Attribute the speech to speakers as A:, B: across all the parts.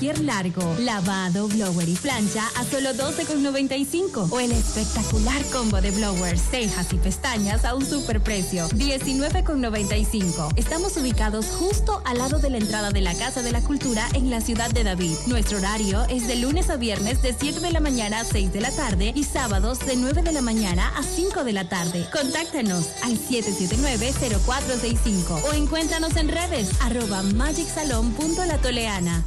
A: cualquier largo, lavado, blower y plancha a solo 12,95. O el espectacular combo de blowers, cejas y pestañas a un superprecio, 19,95. Estamos ubicados justo al lado de la entrada de la Casa de la Cultura en la ciudad de David. Nuestro horario es de lunes a viernes de 7 de la mañana a 6 de la tarde y sábados de 9 de la mañana a 5 de la tarde. Contáctanos al 779-0465 o encuéntranos en redes arroba magicsalon.latoleana.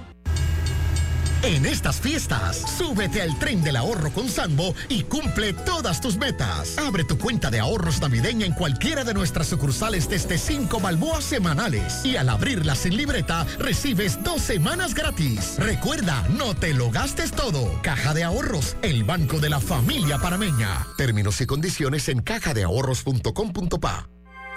B: En estas fiestas, súbete al tren del ahorro con Sambo y cumple todas tus metas. Abre tu cuenta de ahorros navideña en cualquiera de nuestras sucursales desde 5 balboas semanales. Y al abrirla sin libreta, recibes dos semanas gratis. Recuerda, no te lo gastes todo. Caja de Ahorros, el banco de la familia parameña. Términos y condiciones en cajadeahorros.com.pa.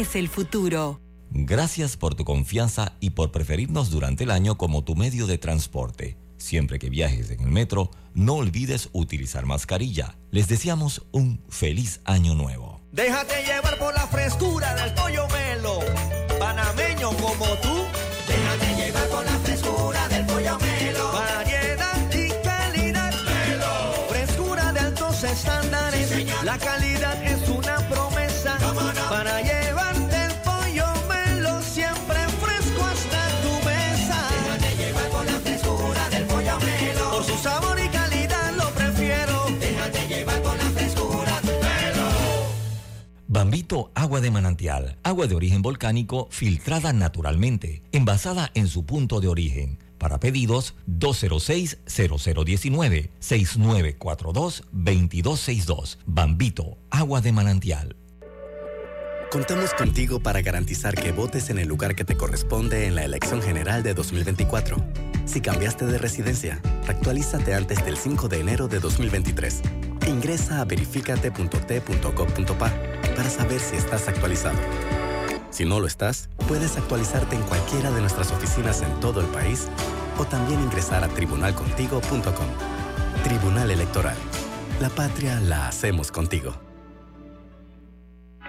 C: es el futuro.
D: Gracias por tu confianza y por preferirnos durante el año como tu medio de transporte. Siempre que viajes en el metro, no olvides utilizar mascarilla. Les deseamos un feliz año nuevo.
E: Déjate llevar por la frescura del pollo melo. Panameño como tú. Déjate llevar por la frescura del pollo melo. Variedad y calidad. Melo. Frescura de altos estándares. la calidad
D: Bambito Agua de Manantial, agua de origen volcánico filtrada naturalmente, envasada en su punto de origen. Para pedidos 206-0019-6942-2262. Bambito, agua de manantial.
F: Contamos contigo para garantizar que votes en el lugar que te corresponde en la elección general de 2024. Si cambiaste de residencia, actualízate antes del 5 de enero de 2023. Ingresa a verificate.t.gov.pa para saber si estás actualizado. Si no lo estás, puedes actualizarte en cualquiera de nuestras oficinas en todo el país o también ingresar a tribunalcontigo.com. Tribunal Electoral. La patria la hacemos contigo.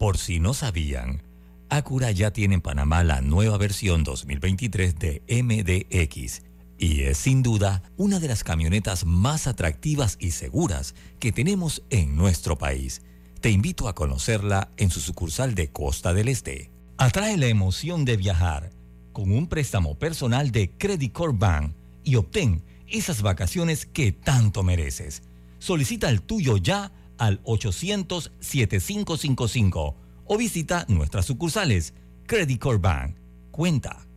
D: Por si no sabían, Acura ya tiene en Panamá la nueva versión 2023 de MDX y es sin duda una de las camionetas más atractivas y seguras que tenemos en nuestro país. Te invito a conocerla en su sucursal de Costa del Este. Atrae la emoción de viajar con un préstamo personal de Credit Corp Bank y obtén esas vacaciones que tanto mereces. Solicita el tuyo ya al 800-7555 o visita nuestras sucursales. Credit Corp Bank. Cuenta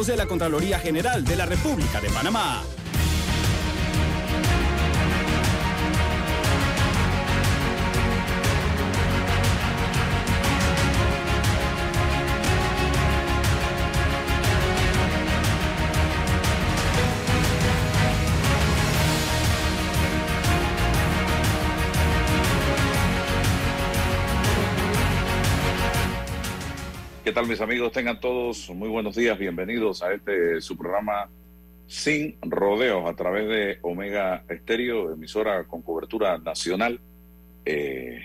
G: de la Contraloría General de la República de Panamá.
H: ¿Qué tal mis amigos? Tengan todos muy buenos días, bienvenidos a este su programa Sin Rodeos a través de Omega Estéreo, emisora con cobertura nacional. Eh,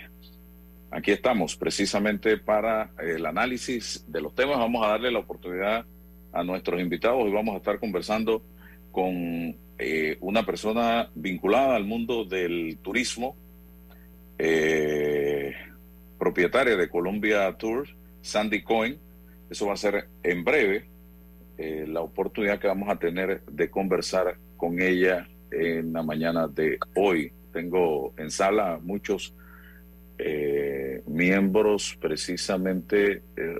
H: aquí estamos precisamente para el análisis de los temas. Vamos a darle la oportunidad a nuestros invitados y vamos a estar conversando con eh, una persona vinculada al mundo del turismo, eh, propietaria de Colombia Tours Sandy Cohen. Eso va a ser en breve eh, la oportunidad que vamos a tener de conversar con ella en la mañana de hoy. Tengo en sala muchos eh, miembros precisamente eh,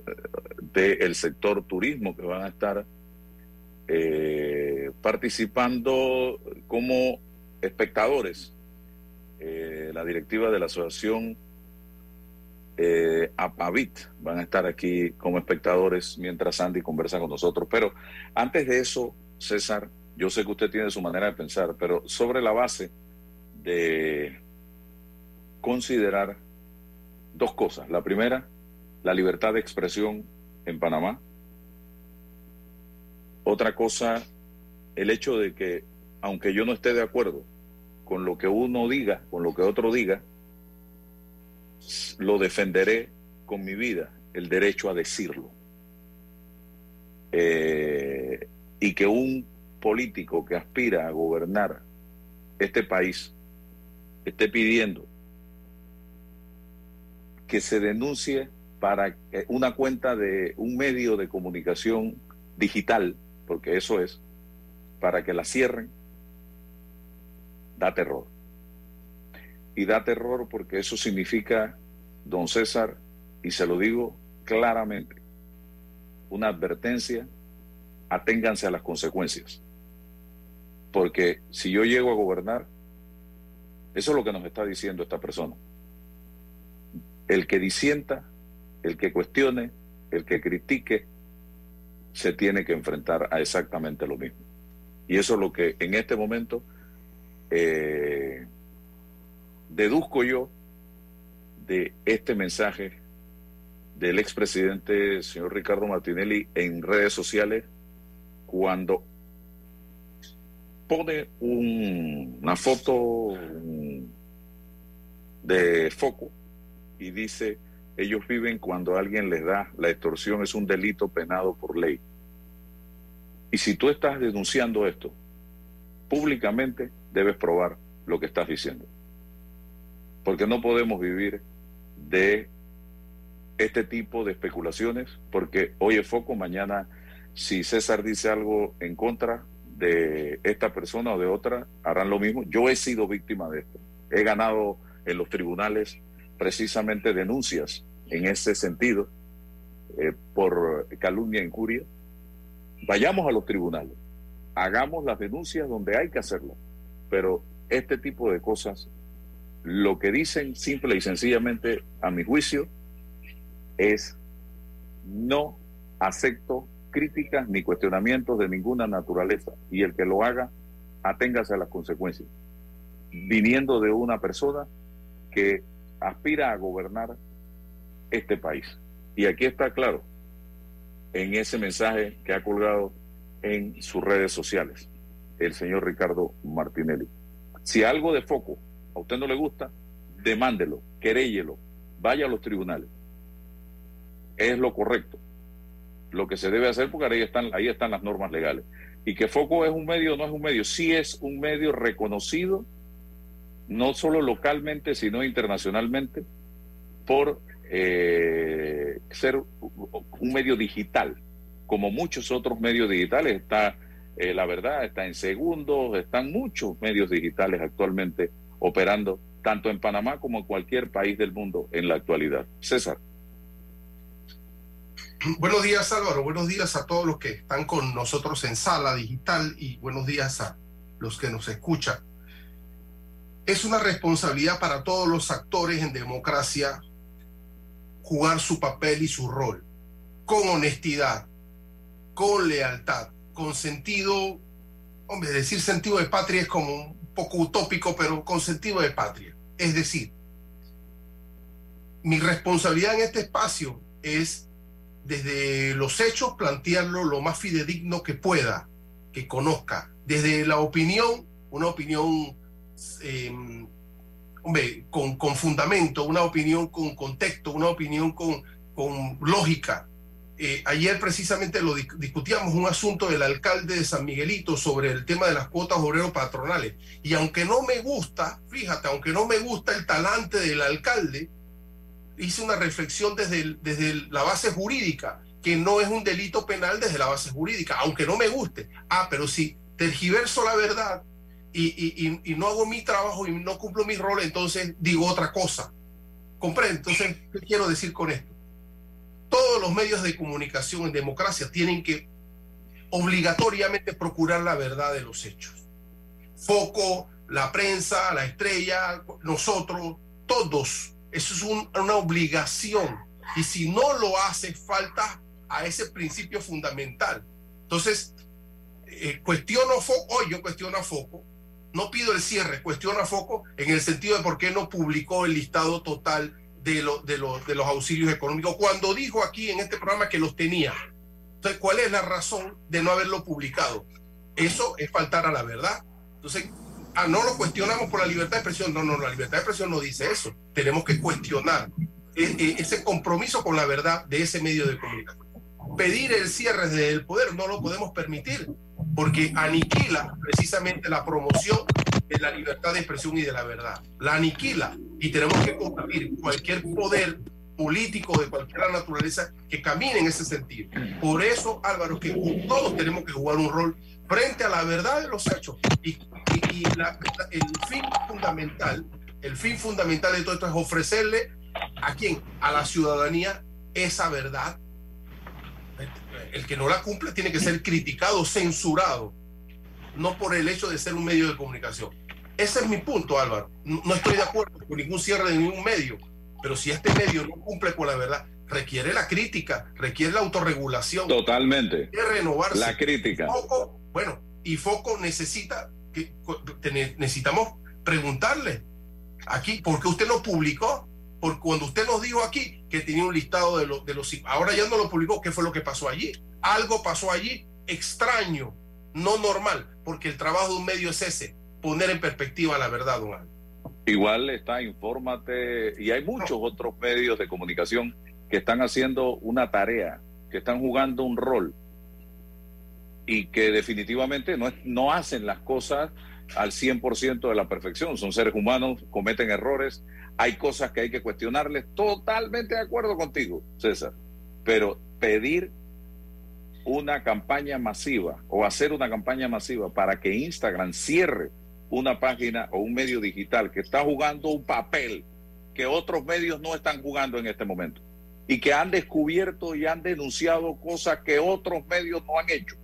H: del sector turismo que van a estar participando como espectadores. la directiva de la Asociación eh, Apavit van a estar aquí como espectadores mientras Sandy conversa con nosotros. Pero antes de eso, César, yo sé que usted tiene su manera de pensar, pero sobre la base de considerar dos cosas. La primera, la libertad de expresión en Panamá. Otra cosa, el hecho de que, aunque yo no esté de acuerdo con lo que uno diga, con lo que otro diga, lo defenderé con mi vida, el derecho a decirlo. Eh, y que un político que aspira a gobernar este país esté pidiendo que se denuncie para una cuenta de un medio de comunicación digital, porque eso es, para que la cierren, da terror y da terror porque eso significa, don César, y se lo digo claramente, una advertencia, aténganse a las consecuencias. Porque si yo llego a gobernar, eso es lo que nos está diciendo esta persona. El que disienta, el que cuestione, el que critique, se tiene que enfrentar a exactamente lo mismo. Y eso es lo que en este momento eh, deduzco yo de este mensaje del expresidente señor Ricardo Martinelli en redes sociales cuando pone una foto de foco y dice ellos viven cuando alguien les da la extorsión es un delito penado por ley. Y si tú estás denunciando esto públicamente, debes probar lo que estás diciendo porque no podemos vivir de este tipo de especulaciones, porque hoy es foco, mañana si César dice algo en contra de esta persona o de otra, harán lo mismo. Yo he sido víctima de esto. He ganado en los tribunales precisamente denuncias en ese sentido eh, por calumnia e incuria. Vayamos a los tribunales, hagamos las denuncias donde hay que hacerlo, pero este tipo de cosas lo que dicen simple y sencillamente, a mi juicio, es no acepto críticas ni cuestionamientos de ninguna naturaleza y el que lo haga, aténgase a las consecuencias. Viniendo de una persona que aspira a gobernar este país. Y aquí está claro, en ese mensaje que ha colgado en sus redes sociales, el señor Ricardo Martinelli. Si algo de foco a usted no le gusta, demándelo, queréllelo, vaya a los tribunales. Es lo correcto. Lo que se debe hacer porque ahí están, ahí las normas legales. Y que Foco es un medio, no es un medio, sí es un medio reconocido, no solo localmente, sino internacionalmente, por eh, ser un medio digital, como muchos otros medios digitales. Está, eh, la verdad, está en segundos, están muchos medios digitales actualmente operando, tanto en Panamá como en cualquier país del mundo en la actualidad. César.
I: Buenos días Álvaro, buenos días a todos los que están con nosotros en sala digital y buenos días a los que nos escuchan. Es una responsabilidad para todos los actores en democracia jugar su papel y su rol con honestidad, con lealtad, con sentido, hombre, decir sentido de patria es como un poco utópico, pero con sentido de patria. Es decir, mi responsabilidad en este espacio es desde los hechos plantearlo lo más fidedigno que pueda, que conozca. Desde la opinión, una opinión eh, con, con, fundamento, una opinión con contexto, una opinión con, con lógica. Eh, ayer precisamente lo discutíamos un asunto del alcalde de San Miguelito sobre el tema de las cuotas obreros patronales. Y aunque no me gusta, fíjate, aunque no me gusta el talante del alcalde, hice una reflexión desde, desde la base jurídica, que no es un delito penal desde la base jurídica, aunque no me guste. Ah, pero si tergiverso la verdad y, y, y, no hago mi trabajo y no cumplo mi rol, entonces digo otra cosa. ¿Comprende? Entonces, ¿qué quiero decir con esto? Todos los medios de comunicación en democracia tienen que obligatoriamente procurar la verdad de los hechos. Foco, la prensa, la estrella, nosotros, todos eso es una obligación. Y si no lo hace, falta a ese principio fundamental. Entonces, eh, cuestiono Foco, hoy yo cuestiono a Foco, no pido el cierre, cuestiono a Foco en el sentido de por qué no publicó el listado total de, de, de los auxilios económicos, cuando dijo aquí en este programa que los tenía. Entonces, ¿cuál es la razón de no haberlo publicado? Eso es faltar a la verdad. Entonces, ah, no lo cuestionamos por la libertad de expresión. No, no, la libertad de expresión no dice eso. Tenemos que cuestionar e, e, ese compromiso con la verdad de ese medio de comunicación. Pedir el cierre del poder no lo podemos permitir porque aniquila precisamente la promoción de la libertad de expresión y de la verdad. La aniquila y tenemos que combatir cualquier poder político de cualquier naturaleza que camine en ese sentido. Por eso, Álvaro, que todos tenemos que jugar un rol frente a la verdad de los hechos. Y, el fin fundamental, el fin fundamental de todo esto es ofrecerle a quién, a la ciudadanía esa verdad. El que no la cumple tiene que ser criticado, censurado, no por el hecho de ser un medio de comunicación. Ese es mi punto, Álvaro. No estoy de acuerdo con ningún cierre de ningún medio, pero si este medio no cumple con la verdad, requiere la crítica, requiere la autorregulación.
H: Totalmente.
I: Requiere renovarse.
H: La crítica.
I: bueno, y Foco necesita, que, necesitamos preguntarle aquí, ¿por qué usted no publicó? Porque cuando usted nos dijo aquí que tenía un listado de, los de los... Ahora ya no lo publicó, ¿qué fue lo que pasó allí? Algo pasó allí extraño, no normal, porque el trabajo de un medio es ese, poner en perspectiva la verdad, don
H: Igual está, infórmate, y hay muchos otros medios de comunicación que están haciendo una tarea, que están jugando un rol y que definitivamente no, no hacen las cosas al 100% de la perfección. Son seres humanos, cometen errores, hay cosas que hay que cuestionarles. Totalmente de acuerdo contigo, César. Pero pedir una campaña masiva o hacer una campaña masiva para que Instagram cierre una página o un medio digital que está jugando un papel que otros medios no están jugando en este momento y que han descubierto y han denunciado cosas que otros medios no han hecho.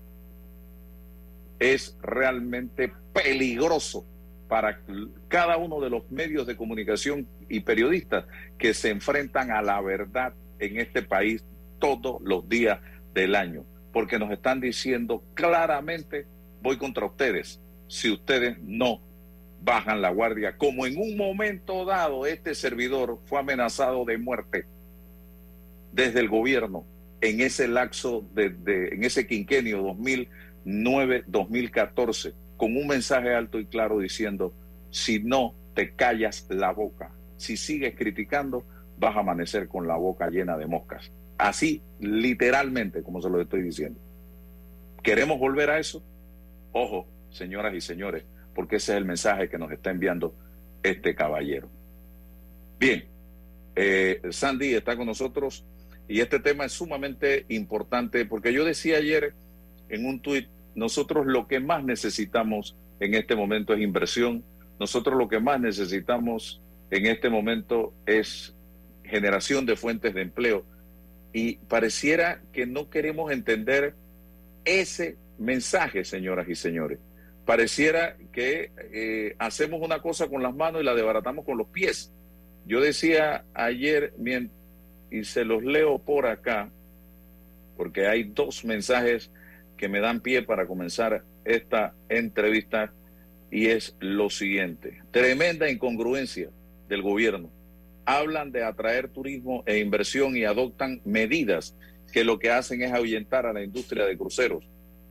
H: Es realmente peligroso para cada uno de los medios de comunicación y periodistas que se enfrentan a la verdad en este país todos los días del año, porque nos están diciendo claramente, voy contra ustedes, si ustedes no bajan la guardia, como en un momento dado este servidor fue amenazado de muerte desde el gobierno en ese lapso, de, en ese quinquenio 2009-2014, con un mensaje alto y claro diciendo, si no te callas la boca. Si sigues criticando, vas a amanecer con la boca llena de moscas. Así, literalmente, como se lo estoy diciendo. ¿Queremos volver a eso? Ojo, señoras y señores, porque ese es el mensaje que nos está enviando este caballero. Bien, eh, Sandy está con nosotros y este tema es sumamente importante porque yo decía ayer en un tuit, nosotros lo que más necesitamos en este momento es inversión, nosotros lo que más necesitamos en este momento es generación de fuentes de empleo y pareciera que no queremos entender ese mensaje, señoras y señores. Pareciera que eh, hacemos una cosa con las manos y la desbaratamos con los pies. Yo decía ayer, y se los leo por acá, porque hay dos mensajes que me dan pie para comenzar esta entrevista, y es lo siguiente. Tremenda incongruencia del gobierno. Hablan de atraer turismo e inversión y adoptan medidas que lo que hacen es ahuyentar a la industria de cruceros.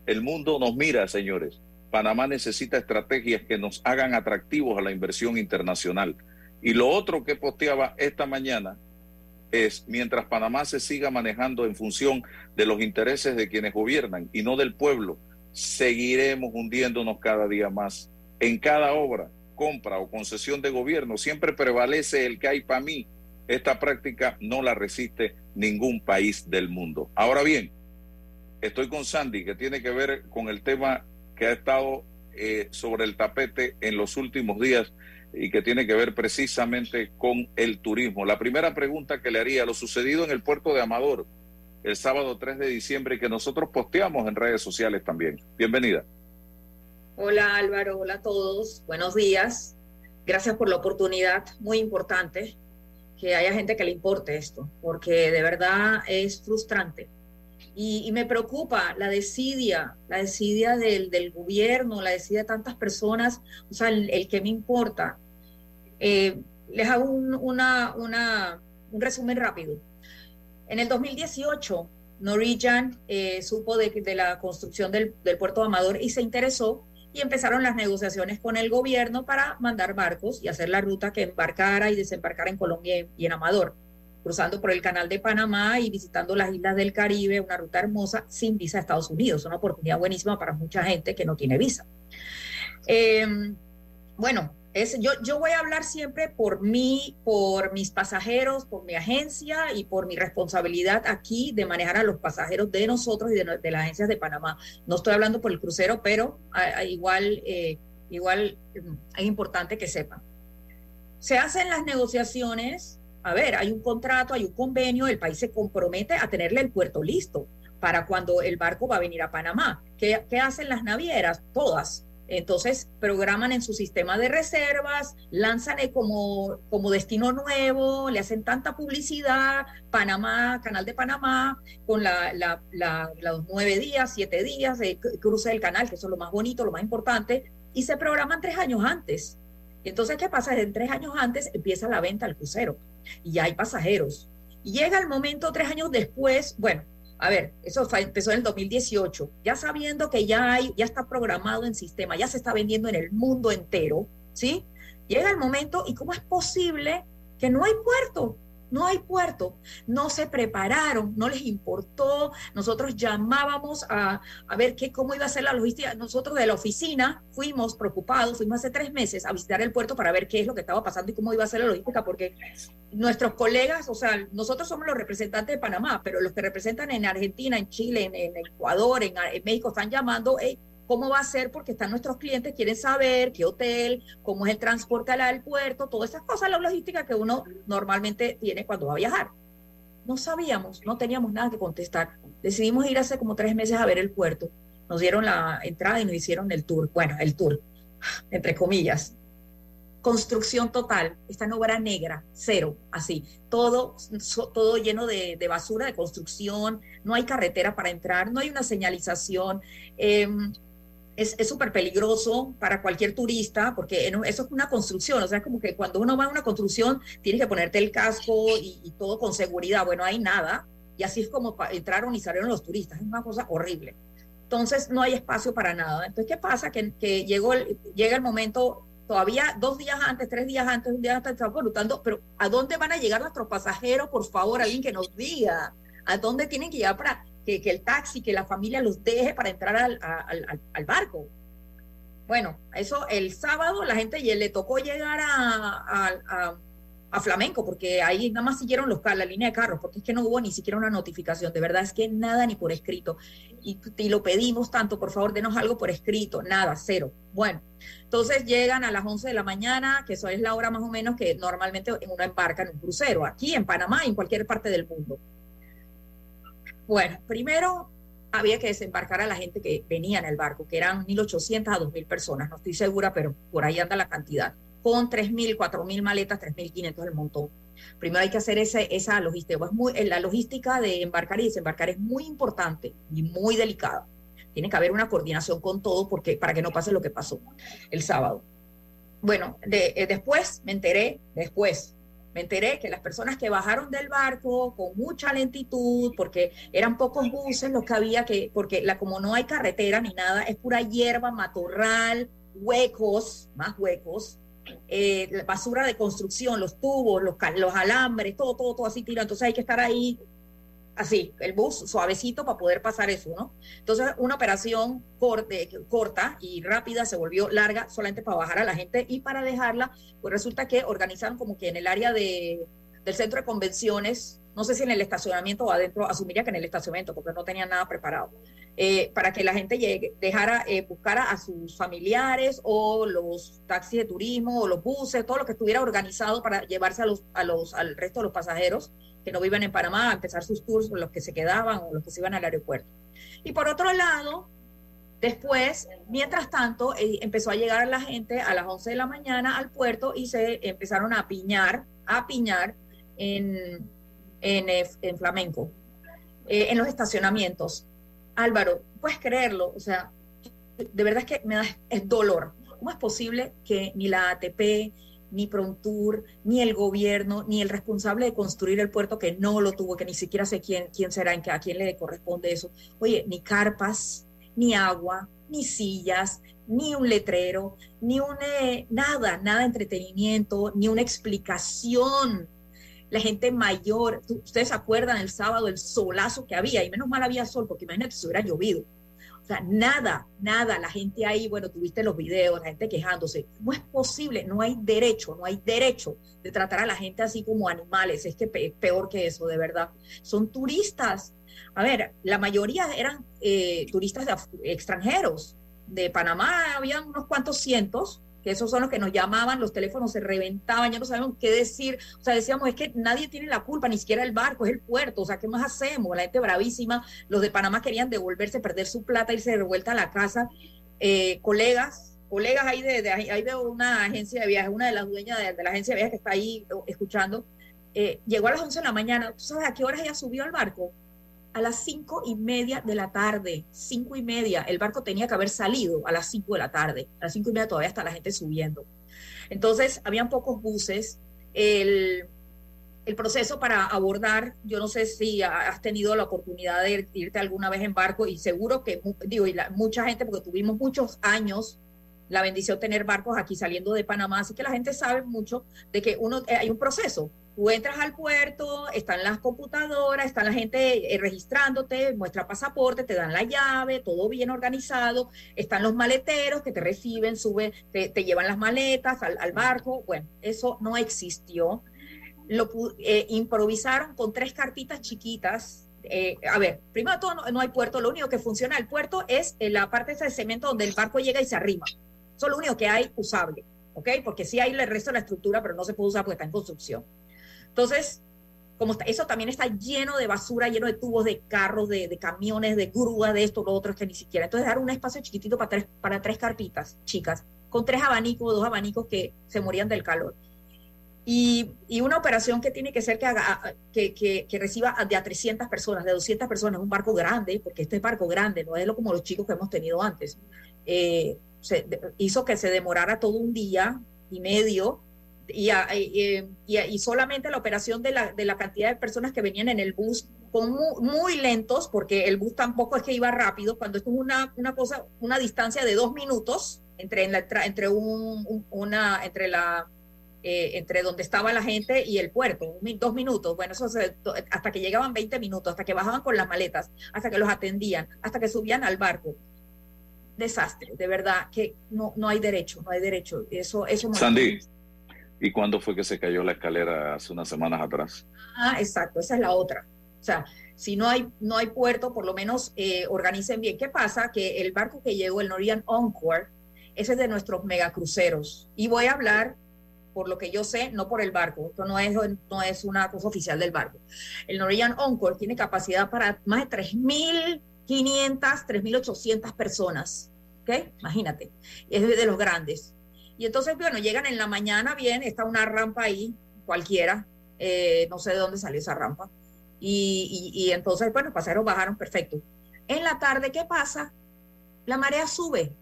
H: El mundo nos mira, señores. Panamá necesita estrategias que nos hagan atractivos a la inversión internacional. Y lo otro que posteaba esta mañana es, mientras Panamá se siga manejando en función de los intereses de quienes gobiernan y no del pueblo, seguiremos hundiéndonos cada día más. En cada obra, compra o concesión de gobierno siempre prevalece el que hay para mí. Esta práctica no la resiste ningún país del mundo. Ahora bien, estoy con Sandy, que tiene que ver con el tema que ha estado eh, sobre el tapete en los últimos días y que tiene que ver precisamente con el turismo. La primera pregunta que le haría, lo sucedido en el puerto de Amador el sábado 3 de diciembre y que nosotros posteamos en redes sociales también. Bienvenida.
J: Hola Álvaro, hola a todos, buenos días. Gracias por la oportunidad, muy importante que haya gente que le importe esto, porque de verdad es frustrante. Y, me preocupa la desidia, la desidia del, gobierno, la desidia de tantas personas, o sea, el, que me importa. Eh, les hago un, resumen rápido. En el 2018, Norwegian eh, supo de, de, la construcción del, del puerto de Amador y se interesó y empezaron las negociaciones con el gobierno para mandar barcos y hacer la ruta que embarcara y desembarcara en Colombia y en Amador, cruzando por el canal de Panamá y visitando las islas del Caribe, una ruta hermosa sin visa a Estados Unidos, una oportunidad buenísima para mucha gente que no tiene visa. Eh, bueno, yo, voy a hablar siempre por mí, por mis pasajeros, por mi agencia y por mi responsabilidad aquí de manejar a los pasajeros de nosotros y de, las agencias de Panamá. No estoy hablando por el crucero, pero igual, eh, igual mm, es importante que sepan. Se hacen las negociaciones, a ver, hay un contrato, hay un convenio, el país se compromete a tenerle el puerto listo para cuando el barco va a venir a Panamá. ¿Qué, qué hacen las navieras? Todas entonces, programan en su sistema de reservas, lanzan como, como destino nuevo, le hacen tanta publicidad, Panamá, Canal de Panamá, con la, los nueve días, siete días de cruce del canal, que eso es lo más bonito, lo más importante, y se programan tres años antes. Entonces, ¿qué pasa? En tres años antes empieza la venta al crucero y hay pasajeros. Llega el momento, tres años después, bueno, a ver, eso empezó en el 2018, ya sabiendo que ya hay, ya está programado en sistema, ya se está vendiendo en el mundo entero, ¿sí? Llega el momento y cómo es posible que no hay puerto, no hay puerto, no se prepararon, no les importó. Nosotros llamábamos a, a, ver qué, cómo iba a ser la logística. Nosotros de la oficina fuimos preocupados, fuimos hace tres meses a visitar el puerto para ver qué es lo que estaba pasando y cómo iba a ser la logística, porque nuestros colegas, o sea, nosotros somos los representantes de Panamá, pero los que representan en Argentina, en Chile, en, Ecuador, en, México, están llamando, cómo va a ser porque están nuestros clientes, quieren saber qué hotel, cómo es el transporte al puerto, todas esas cosas, la logística que uno normalmente tiene cuando va a viajar. No sabíamos, no teníamos nada que contestar. Decidimos ir hace como tres meses a ver el puerto. Nos dieron la entrada y nos hicieron el tour. Bueno, el tour, entre comillas. Construcción total, esta no era negra, cero, así, todo, todo lleno de, basura de construcción, no hay carretera para entrar, no hay una señalización. Eh, es súper peligroso para cualquier turista porque eso es una construcción, o sea, como que cuando uno va a una construcción tienes que ponerte el casco y, todo con seguridad, bueno, hay nada, y así es como entraron y salieron los turistas, es una cosa horrible. Entonces no hay espacio para nada. Entonces, ¿qué pasa? Que, que llegó llega el momento todavía dos días antes, tres días antes, un día antes, estamos preguntando, pero ¿a dónde van a llegar nuestros pasajeros? Por favor, alguien que nos diga, ¿a dónde tienen que llegar para que, el taxi, que la familia los deje para entrar al, al, barco? Bueno, eso el sábado la gente le tocó llegar a a Flamenco, porque ahí nada más siguieron los, la línea de carros, porque es que no hubo ni siquiera una notificación, de verdad es que nada ni por escrito. Y, lo pedimos tanto, por favor, denos algo por escrito, nada, cero. Bueno, entonces llegan a las 11 de la mañana, que eso es la hora más o menos que normalmente uno embarca en un crucero, aquí en Panamá y en cualquier parte del mundo. Bueno, primero había que desembarcar a la gente que venía en el barco, que eran 1.800 a 2.000 personas, no estoy segura, pero por ahí anda la cantidad con 3.000, 4.000 maletas, 3.500 el montón. Primero hay que hacer ese, esa logística. Es muy, la logística de embarcar y desembarcar es muy importante y muy delicada. Tiene que haber una coordinación con todo porque, para que no pase lo que pasó el sábado. Bueno, eh, después me enteré, después me enteré que las personas que bajaron del barco con mucha lentitud, porque eran pocos buses los que había que, porque la, como no hay carretera ni nada, es pura hierba, matorral, huecos, más huecos, eh, basura de construcción, los tubos, los, los alambres, todo, todo, todo así tirado. Entonces hay que estar ahí así, el bus suavecito para poder pasar eso, ¿no? Entonces, una operación corta y rápida se volvió larga solamente para bajar a la gente y para dejarla, pues resulta que organizaron como que en el área de, del centro de convenciones, no sé si en el estacionamiento o adentro, asumiría que en el estacionamiento, porque no tenían nada preparado. Eh, para que la gente llegue, dejara, eh, buscara a sus familiares o los taxis de turismo o los buses, todo lo que estuviera organizado para llevarse a los, a los, al resto de los pasajeros que no viven en Panamá a empezar sus tours, los que se quedaban o los que se iban al aeropuerto. Y por otro lado, después, mientras tanto, eh, empezó a llegar la gente a las 11 de la mañana al puerto y se empezaron a piñar, a piñar en, en, en flamenco, en los estacionamientos Álvaro, puedes creerlo, o sea, de verdad es que me da es dolor. ¿Cómo es posible que ni la ATP, ni Prontour, ni el gobierno, ni el responsable de construir el puerto que no lo tuvo, que ni siquiera sé quién, quién será, en a quién le corresponde eso, oye, ni carpas, ni agua, ni sillas, ni un letrero, ni un eh, nada, nada de entretenimiento, ni una explicación la gente mayor. Ustedes se acuerdan el sábado el solazo que había, y menos mal había sol, porque imagínate si hubiera llovido. O sea, nada, nada, la gente ahí, bueno, tuviste los videos, la gente quejándose. No es posible, no hay derecho, no hay derecho de tratar a la gente así como animales. Es que es peor que eso, de verdad. Son turistas. A ver, la mayoría eran eh, turistas extranjeros. De Panamá habían unos cuantos cientos, que esos son los que nos llamaban, los teléfonos se reventaban, ya no sabemos qué decir, o sea, decíamos, es que nadie tiene la culpa, ni siquiera el barco, es el puerto, o sea, ¿qué más hacemos? La gente bravísima, los de Panamá querían devolverse, perder su plata, irse de vuelta a la casa, eh, colegas, colegas ahí de, ahí veo una agencia de viajes, una de las dueñas de, la agencia de viajes que está ahí escuchando, eh, llegó a las 11 de la mañana, ¿tú sabes a qué horas ella subió al barco? A las cinco y media de la tarde, cinco y media, el barco tenía que haber salido a las cinco de la tarde, a las cinco y media todavía está la gente subiendo. Entonces, habían pocos buses, el, el proceso para abordar, yo no sé si has tenido la oportunidad de irte alguna vez en barco y seguro que, digo, y mucha gente, porque tuvimos muchos años la bendición tener barcos aquí saliendo de Panamá, así que la gente sabe mucho de que uno eh, hay un proceso. Tú entras al puerto, están las computadoras, está la gente eh, registrándote, muestra pasaporte, te dan la llave, todo bien organizado, están los maleteros que te reciben, suben, te, llevan las maletas al, barco. Bueno, eso no existió. Lo eh, improvisaron con tres cartitas chiquitas a ver, primero todo no, hay puerto, lo único que funciona el puerto es la parte de cemento donde el barco llega y se arrima. Eso es lo único que hay usable, ¿ok? Porque sí hay el resto de la estructura, pero no se puede usar porque está en construcción. Entonces, como está, eso también está lleno de basura, lleno de tubos de carros, de, camiones, de grúas, de esto, lo otro, es que ni siquiera. Entonces, dar un espacio chiquitito para tres, para tres carpitas, chicas, con tres abanicos, dos abanicos que se morían del calor. Y, y, una operación que tiene que ser que, haga, que, que, que, reciba de a 300 personas, de 200 personas, un barco grande, porque este es barco grande, no es lo como los chicos que hemos tenido antes. Eh, se, hizo que se demorara todo un día y medio y, y, y, solamente la operación de la, de la, cantidad de personas que venían en el bus con muy, lentos, porque el bus tampoco es que iba rápido, cuando esto es una, una cosa, una distancia de dos minutos, entre, en la, entre un, una, entre la, eh, entre donde estaba la gente y el puerto, dos minutos, bueno, eso hasta que llegaban 20 minutos, hasta que bajaban con las maletas, hasta que los atendían, hasta que subían al barco. Desastre, de verdad, que no, no hay derecho, no hay derecho. Eso, eso
H: Sandy, ¿y cuándo fue que se cayó la escalera hace unas semanas atrás?
J: Ah, exacto, esa es la otra. O sea, si no hay, no hay puerto, por lo menos eh, organicen bien. ¿Qué pasa? Que el barco que llegó, el Norwegian Encore, ese es de nuestros megacruceros. Y voy a hablar por lo que yo sé, no por el barco. Esto no es, no es una cosa oficial del barco. El Norwegian Encore tiene capacidad para más de 3.500, 3.800 personas. ¿Ok? Imagínate. Es de los grandes. Y entonces, bueno, llegan en la mañana bien, está una rampa ahí, cualquiera. Eh, no sé de dónde salió esa rampa. Y, y, y entonces, bueno, los pasajeros bajaron perfecto. En la tarde, ¿qué pasa? La marea sube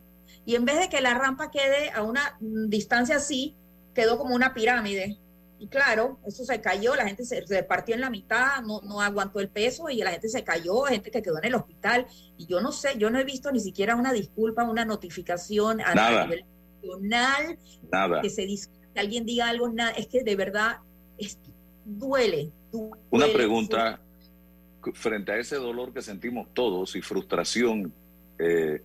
J: y en vez de que la rampa quede a una mm, distancia así, quedó como una pirámide. Y claro, eso se cayó, la gente se, partió en la mitad, no, no aguantó el peso y la gente se cayó, gente que quedó en el hospital. Y yo no sé, yo no he visto ni siquiera una disculpa, una notificación a nivel nacional,
H: nada.
J: que se que alguien diga algo, nada. Es que de verdad es, duele,
H: Una pregunta, frente a ese dolor que sentimos todos y frustración, eh,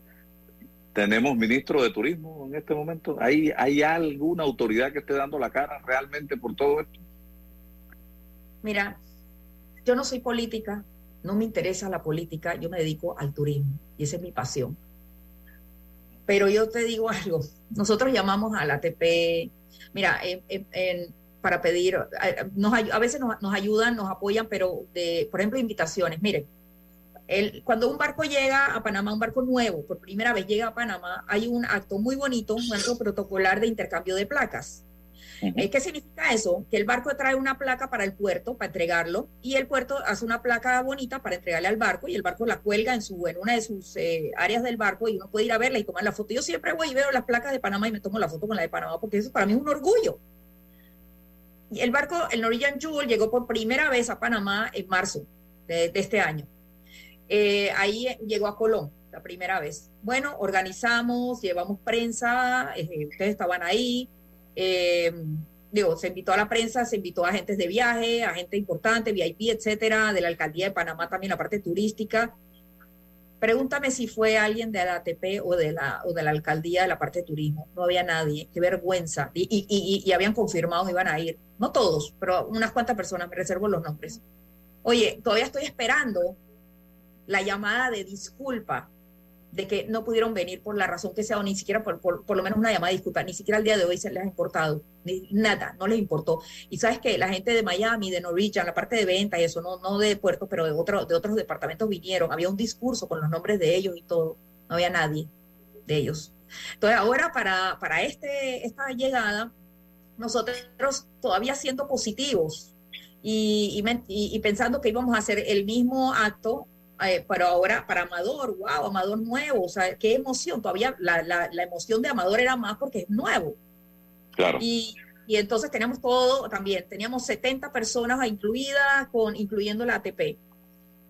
H: ¿Tenemos ministro de turismo en este momento? ¿Hay, ¿Hay alguna autoridad que esté dando la cara realmente por todo esto?
J: Mira, yo no soy política, no me interesa la política, yo me dedico al turismo y esa es mi pasión. Pero yo te digo algo, nosotros llamamos a la ATP, mira, para pedir, a, veces nos, nos, ayudan, nos apoyan, pero de, por ejemplo, invitaciones. Miren, cuando un barco llega a Panamá, un barco nuevo, por primera vez llega a Panamá, hay un acto muy bonito, un acto protocolar de intercambio de placas. Eh, ¿Qué significa eso? Que el barco trae una placa para el puerto, para entregarlo, y el puerto hace una placa bonita para entregarle al barco, y el barco la cuelga en, su, en una de sus eh, áreas del barco, y uno puede ir a verla y tomar la foto. Yo siempre voy y veo las placas de Panamá y me tomo la foto con la de Panamá, porque eso para mí es un orgullo. El barco, el Norwegian Jewel, llegó por primera vez a Panamá en marzo de este año. Eh, ahí llegó a Colón la primera vez. Bueno, organizamos, llevamos prensa, eh, ustedes estaban ahí. Eh, digo, se invitó a la prensa, se invitó a agentes de viaje, a gente importante, VIP, etcétera, de la alcaldía de Panamá también la parte turística. Pregúntame si fue alguien de la ATP o de la, o de la alcaldía de la parte de turismo. No había nadie, qué vergüenza. Y, y, y, y habían confirmado que iban a ir. No todos, pero unas cuantas personas, me reservo los nombres. Oye, todavía estoy esperando la llamada de disculpa de que no pudieron venir por la razón que sea, o ni siquiera por, por, lo menos una llamada disculpa, ni siquiera al día de hoy se les ha importado, ni, nada, no les importó. Y sabes que la gente de Miami, de Norwegian, la parte de venta y eso, no, no de puerto, pero de, otro, de otros departamentos vinieron, había un discurso con los nombres de ellos y todo, no había nadie de ellos. Entonces ahora para, para este, esta llegada, nosotros todavía siendo positivos y, y, y pensando que íbamos a hacer el mismo acto eh, pero ahora para Amador, wow, Amador nuevo, o sea, qué emoción, todavía la, la, la emoción de Amador era más porque es nuevo.
H: Claro.
J: Y, y entonces teníamos todo también, teníamos 70 personas incluidas, con, incluyendo la ATP.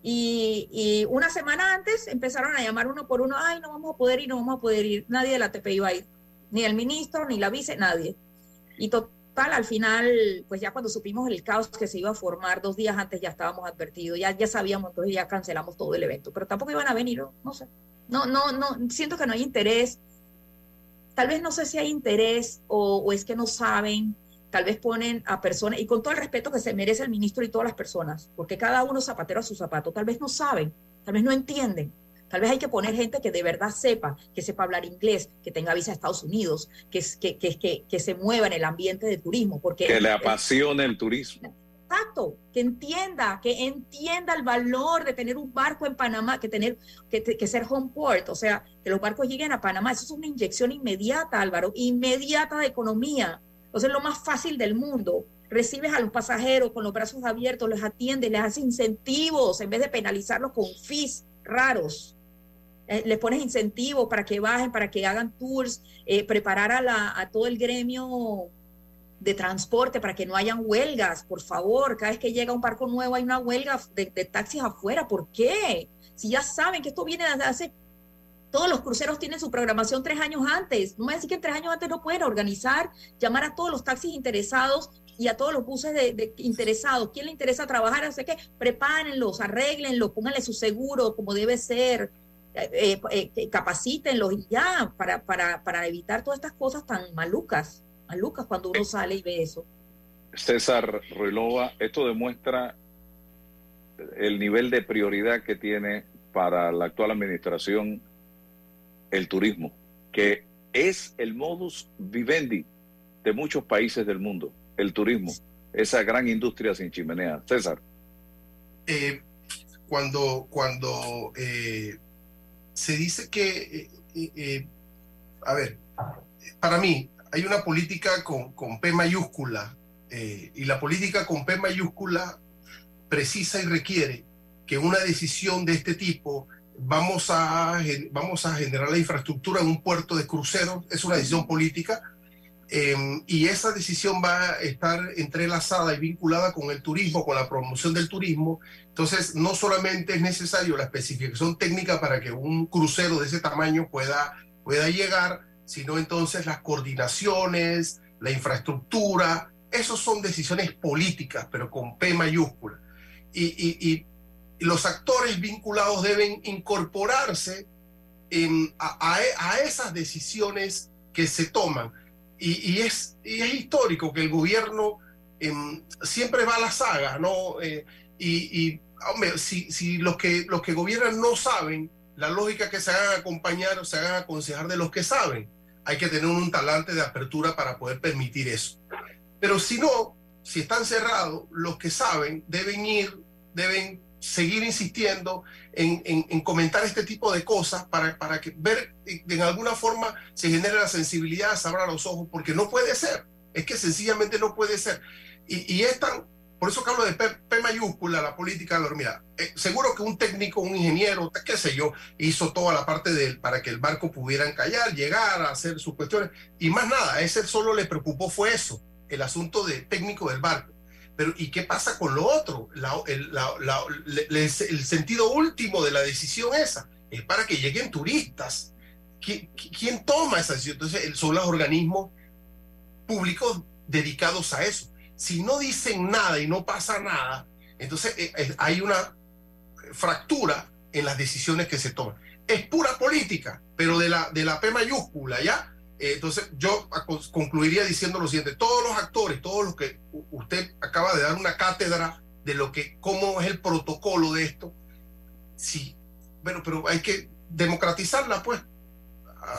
J: Y, y, una semana antes empezaron a llamar uno por uno, ay, no vamos a poder ir, no vamos a poder ir, nadie de la ATP iba a ir, ni el ministro, ni la vice, nadie. Y al final, pues ya cuando supimos el caos que se iba a formar dos días antes ya estábamos advertidos, ya, ya sabíamos, entonces ya cancelamos todo el evento, pero tampoco iban a venir, no sé. No, no, no, siento que no hay interés. Tal vez no sé si hay interés o, o es que no saben, tal vez ponen a personas, y con todo el respeto que se merece el ministro y todas las personas, porque cada uno zapatero a su zapato, tal vez no saben, tal vez no entienden Tal vez hay que poner gente que de verdad sepa, que sepa hablar inglés, que tenga visa a Estados Unidos, que, que, que, que, se mueva en el ambiente de turismo. Porque
H: que le apasione el turismo.
J: Exacto, que entienda, que entienda el valor de tener un barco en Panamá, que tener que, que, ser home port, o sea, que los barcos lleguen a Panamá. Eso es una inyección inmediata, Álvaro, inmediata de economía. O sea, es lo más fácil del mundo. Recibes a los pasajeros con los brazos abiertos, les atiendes, les haces incentivos en vez de penalizarlos con fees raros. Eh, les pones incentivos para que bajen, para que hagan tours, eh, preparar a, la, a todo el gremio de transporte para que no hayan huelgas, por favor, cada vez que llega un barco nuevo hay una huelga de, taxis afuera, ¿por qué? Si ya saben que esto viene desde hace Todos los cruceros tienen su programación tres años antes. No me decir que tres años antes no pueden organizar, llamar a todos los taxis interesados y a todos los buses de, interesados. ¿Quién le interesa trabajar? No sé qué. Prepárenlos, arréglenlos, pónganle su seguro como debe ser. Eh, eh, capacítenlos y ya para, para, para evitar todas estas cosas tan malucas, malucas cuando uno sale y ve eso.
H: César Ruilova, esto demuestra el nivel de prioridad que tiene para la actual administración el turismo, que es el modus vivendi de muchos países del mundo, el turismo, esa gran industria sin chimenea. César.
I: Eh, cuando cuando eh, se dice que, eh, a ver, para mí hay una política con, con P mayúscula y la política con P mayúscula precisa y requiere que una decisión de este tipo vamos a, vamos a generar la infraestructura en un puerto de cruceros, es una decisión política, em, y esa decisión va a estar entrelazada y vinculada con el turismo, con la promoción del turismo. Entonces, no solamente es necesario la especificación técnica para que un crucero de ese tamaño pueda, pueda llegar, sino entonces las coordinaciones, la infraestructura, esos son decisiones políticas, pero con P mayúscula. y los actores vinculados deben incorporarse a, esas decisiones que se toman. Y, es, histórico que el gobierno em, siempre va a la saga, ¿no? Eh, y, hombre, si, los, que, los que gobiernan no saben, la lógica que se hagan acompañar o se hagan aconsejar de los que saben. Hay que tener un talante de apertura para poder permitir eso. Pero si no, si están cerrados, los que saben deben ir, deben seguir insistiendo en, comentar este tipo de cosas para, para que ver en alguna forma se genere la sensibilidad, se abra los ojos, porque no puede ser, es que sencillamente no puede ser. Y, y es tan, por eso que hablo de P, mayúscula, la política de mira, eh, seguro que un técnico, un ingeniero, qué sé yo, hizo toda la parte de, para que el barco pudiera encallar, llegar a hacer sus cuestiones, y más nada, a ese solo le preocupó fue eso, el asunto de técnico del barco pero ¿y qué pasa con lo otro? el, sentido último de la decisión esa es para que lleguen turistas. ¿Quién, toma esa decisión? Entonces son los organismos públicos dedicados a eso. Si no dicen nada y no pasa nada, entonces eh, eh, hay una fractura en las decisiones que se toman. Es pura política, pero de la, de la P mayúscula, ¿ya? Eh, entonces, yo concluiría diciendo lo siguiente: todos los actores, todos los que usted acaba de dar una cátedra de lo que, cómo es el protocolo de esto, sí, bueno, pero hay que democratizarla, pues,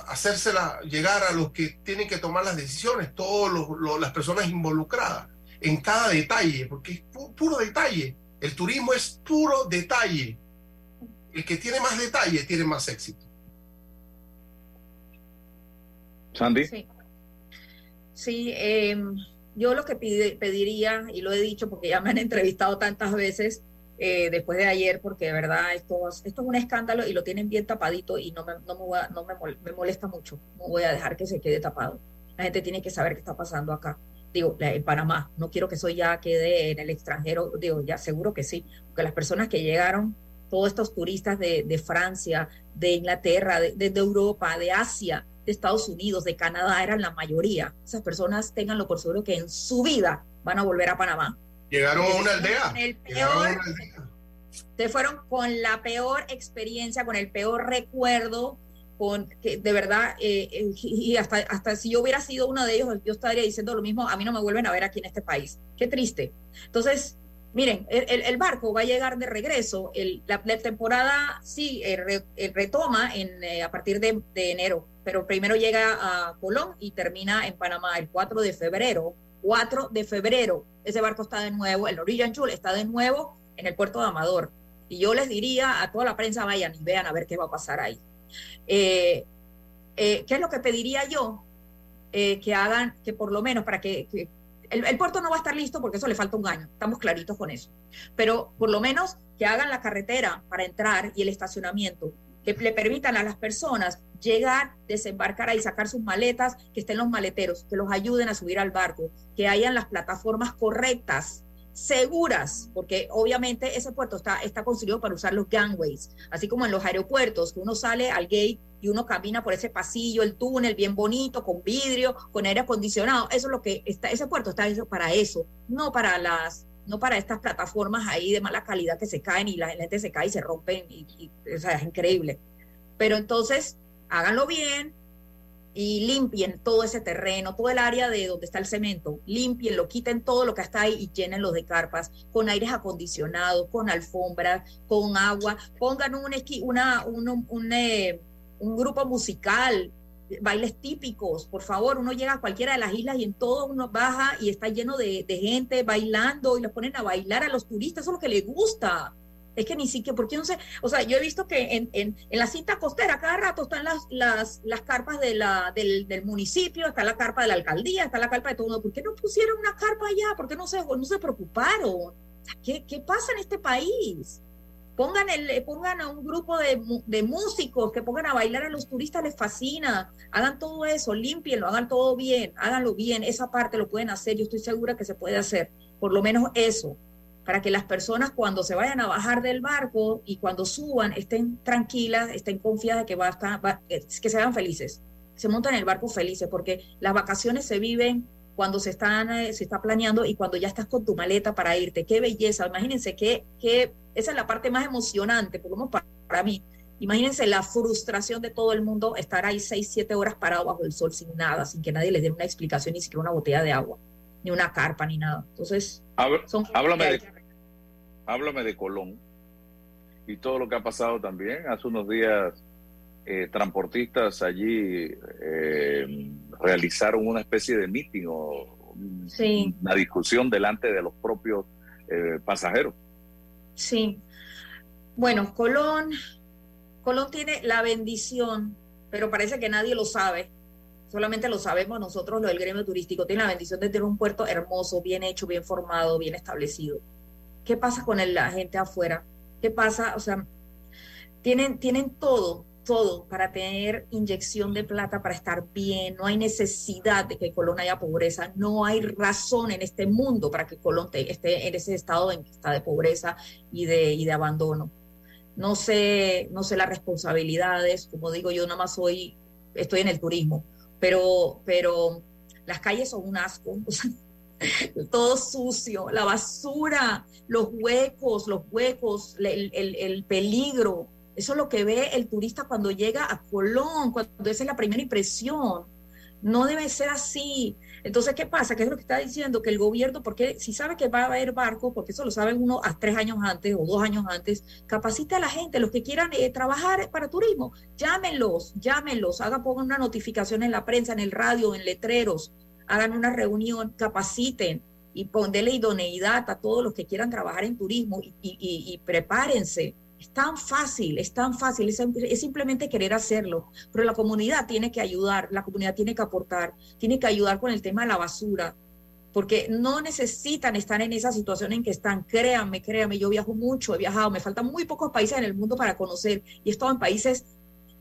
I: hacérsela llegar a los que tienen que tomar las decisiones, todas las personas involucradas, en cada detalle, porque es puro detalle. El turismo es puro detalle. El que tiene más detalle tiene más éxito.
H: Sandy.
J: Sí, em, yo lo que pediría, y lo he dicho porque ya me han entrevistado tantas veces eh, después de ayer, porque de verdad esto, es un escándalo y lo tienen bien tapadito y no, me, no, me, no me, molesta mucho. No voy a dejar que se quede tapado. La gente tiene que saber qué está pasando acá. Digo, en Panamá, no quiero que eso ya quede en el extranjero, digo, ya seguro que sí, porque las personas que llegaron, todos estos turistas de, de Francia, de Inglaterra, de, de Europa, de Asia, de Estados Unidos, de Canadá, eran la mayoría. Esas personas tenganlo por seguro que en su vida van a volver a Panamá.
I: Llegaron a una aldea.
J: Se fueron con la peor experiencia, con el peor recuerdo, con que de verdad, eh, eh, y hasta, hasta si yo hubiera sido uno de ellos, yo estaría diciendo lo mismo, a mí no me vuelven a ver aquí en este país. Qué triste. Entonces, miren, el, barco va a llegar de regreso, la, temporada sí eh, retoma en, a partir de enero, pero primero llega a Colón y termina en Panamá el 4 de febrero. 4 de febrero, ese barco está de nuevo, el Norwegian Chul está de nuevo en el puerto de Amador. Y yo les diría a toda la prensa, vayan y vean a ver qué va a pasar ahí. Eh, eh, ¿Qué es lo que pediría yo? Eh, que hagan, que por lo menos para que, el, el, puerto no va a estar listo porque eso le falta un año, estamos claritos con eso, pero por lo menos que hagan la carretera para entrar y el estacionamiento, que le permitan a las personas llegar, desembarcar ahí, sacar sus maletas, que estén los maleteros, que los ayuden a subir al barco, que hayan las plataformas correctas. seguras, porque obviamente ese puerto está, está construido para usar los gangways, así como en los aeropuertos, que uno sale al gate y uno camina por ese pasillo, el túnel bien bonito, con vidrio, con aire acondicionado. Eso es lo que está, ese puerto está hecho para eso, no para las, no para estas plataformas ahí de mala calidad que se caen y la gente se cae y se rompen, y, o sea, es increíble. Pero entonces, háganlo bien, y limpien todo ese terreno, todo el área de donde está el cemento, limpienlo, quiten todo lo que está ahí y llenenlo de carpas, con aires acondicionados, con alfombras, con agua, pongan un, una, un, un, eh, un grupo musical, bailes típicos, por favor, uno llega a cualquiera de las islas y en todo uno baja y está lleno de, gente bailando y los ponen a bailar a los turistas, eso es lo que les gusta es que ni siquiera, ¿por qué no sé? O sea, yo he visto que en, en, en la cinta costera cada rato están las, las, las carpas del, del, municipio, está la carpa de la alcaldía, está la carpa de todo. ¿Por qué no pusieron una carpa allá? ¿Por qué no se, no se preocuparon? ¿qué, ¿Qué pasa en este país? Pongan, el, pongan a un grupo de, de, músicos que pongan a bailar a los turistas, les fascina. Hagan todo eso, limpienlo, hagan todo bien, háganlo bien. Esa parte lo pueden hacer, yo estoy segura que se puede hacer. Por lo menos eso para que las personas cuando se vayan a bajar del barco y cuando suban estén tranquilas, estén confiadas de que, va a estar, que sean felices, se montan en el barco felices, porque las vacaciones se viven cuando se, están, eh, se está planeando y cuando ya estás con tu maleta para irte. Qué belleza, imagínense que, que esa es la parte más emocionante, por lo menos para, para mí. Imagínense la frustración de todo el mundo estar ahí seis, siete horas parado bajo el sol sin nada, sin que nadie les dé una explicación, ni siquiera una botella de agua, ni una carpa, ni nada. Entonces, son
H: háblame de, háblame de Colón y todo lo que ha pasado también. Hace unos días eh, transportistas allí eh, realizaron una especie de meeting o una discusión delante de los propios eh, pasajeros.
J: Sí. Bueno, Colón, Colón tiene la bendición, pero parece que nadie lo sabe. Solamente lo sabemos nosotros, lo del gremio turístico. Tiene la bendición de tener un puerto hermoso, bien hecho, bien formado, bien establecido ¿Qué pasa con la gente afuera? ¿Qué pasa? O sea, tienen, tienen todo, todo para tener inyección de plata, para estar bien. No hay necesidad de que Colón haya pobreza. No hay razón en este mundo para que Colón esté en ese estado de pobreza y de, abandono. No sé, no sé las responsabilidades. Como digo, yo nada más soy, estoy en el turismo, pero, pero las calles son un asco. todo sucio, la basura, los huecos, los huecos, el, peligro. Eso es lo que ve el turista cuando llega a Colón, cuando esa es la primera impresión. No debe ser así. Entonces, ¿qué pasa? ¿Qué es lo que está diciendo? Que el gobierno, porque si sabe que va a haber barco, porque eso lo sabe uno a tres años antes o dos años antes, capacita a la gente, los que quieran eh, trabajar para turismo, llámenlos, llámenlos, hagan, pongan una notificación en la prensa, en el radio, en letreros, hagan una reunión, capaciten y ponle idoneidad a todos los que quieran trabajar en turismo y, prepárense. Es tan fácil, es tan fácil, es, simplemente querer hacerlo, pero la comunidad tiene que ayudar, la comunidad tiene que aportar, tiene que ayudar con el tema de la basura, porque no necesitan estar en esa situación en que están. Créanme, créanme, yo viajo mucho, he viajado, me faltan muy pocos países en el mundo para conocer y he estado en países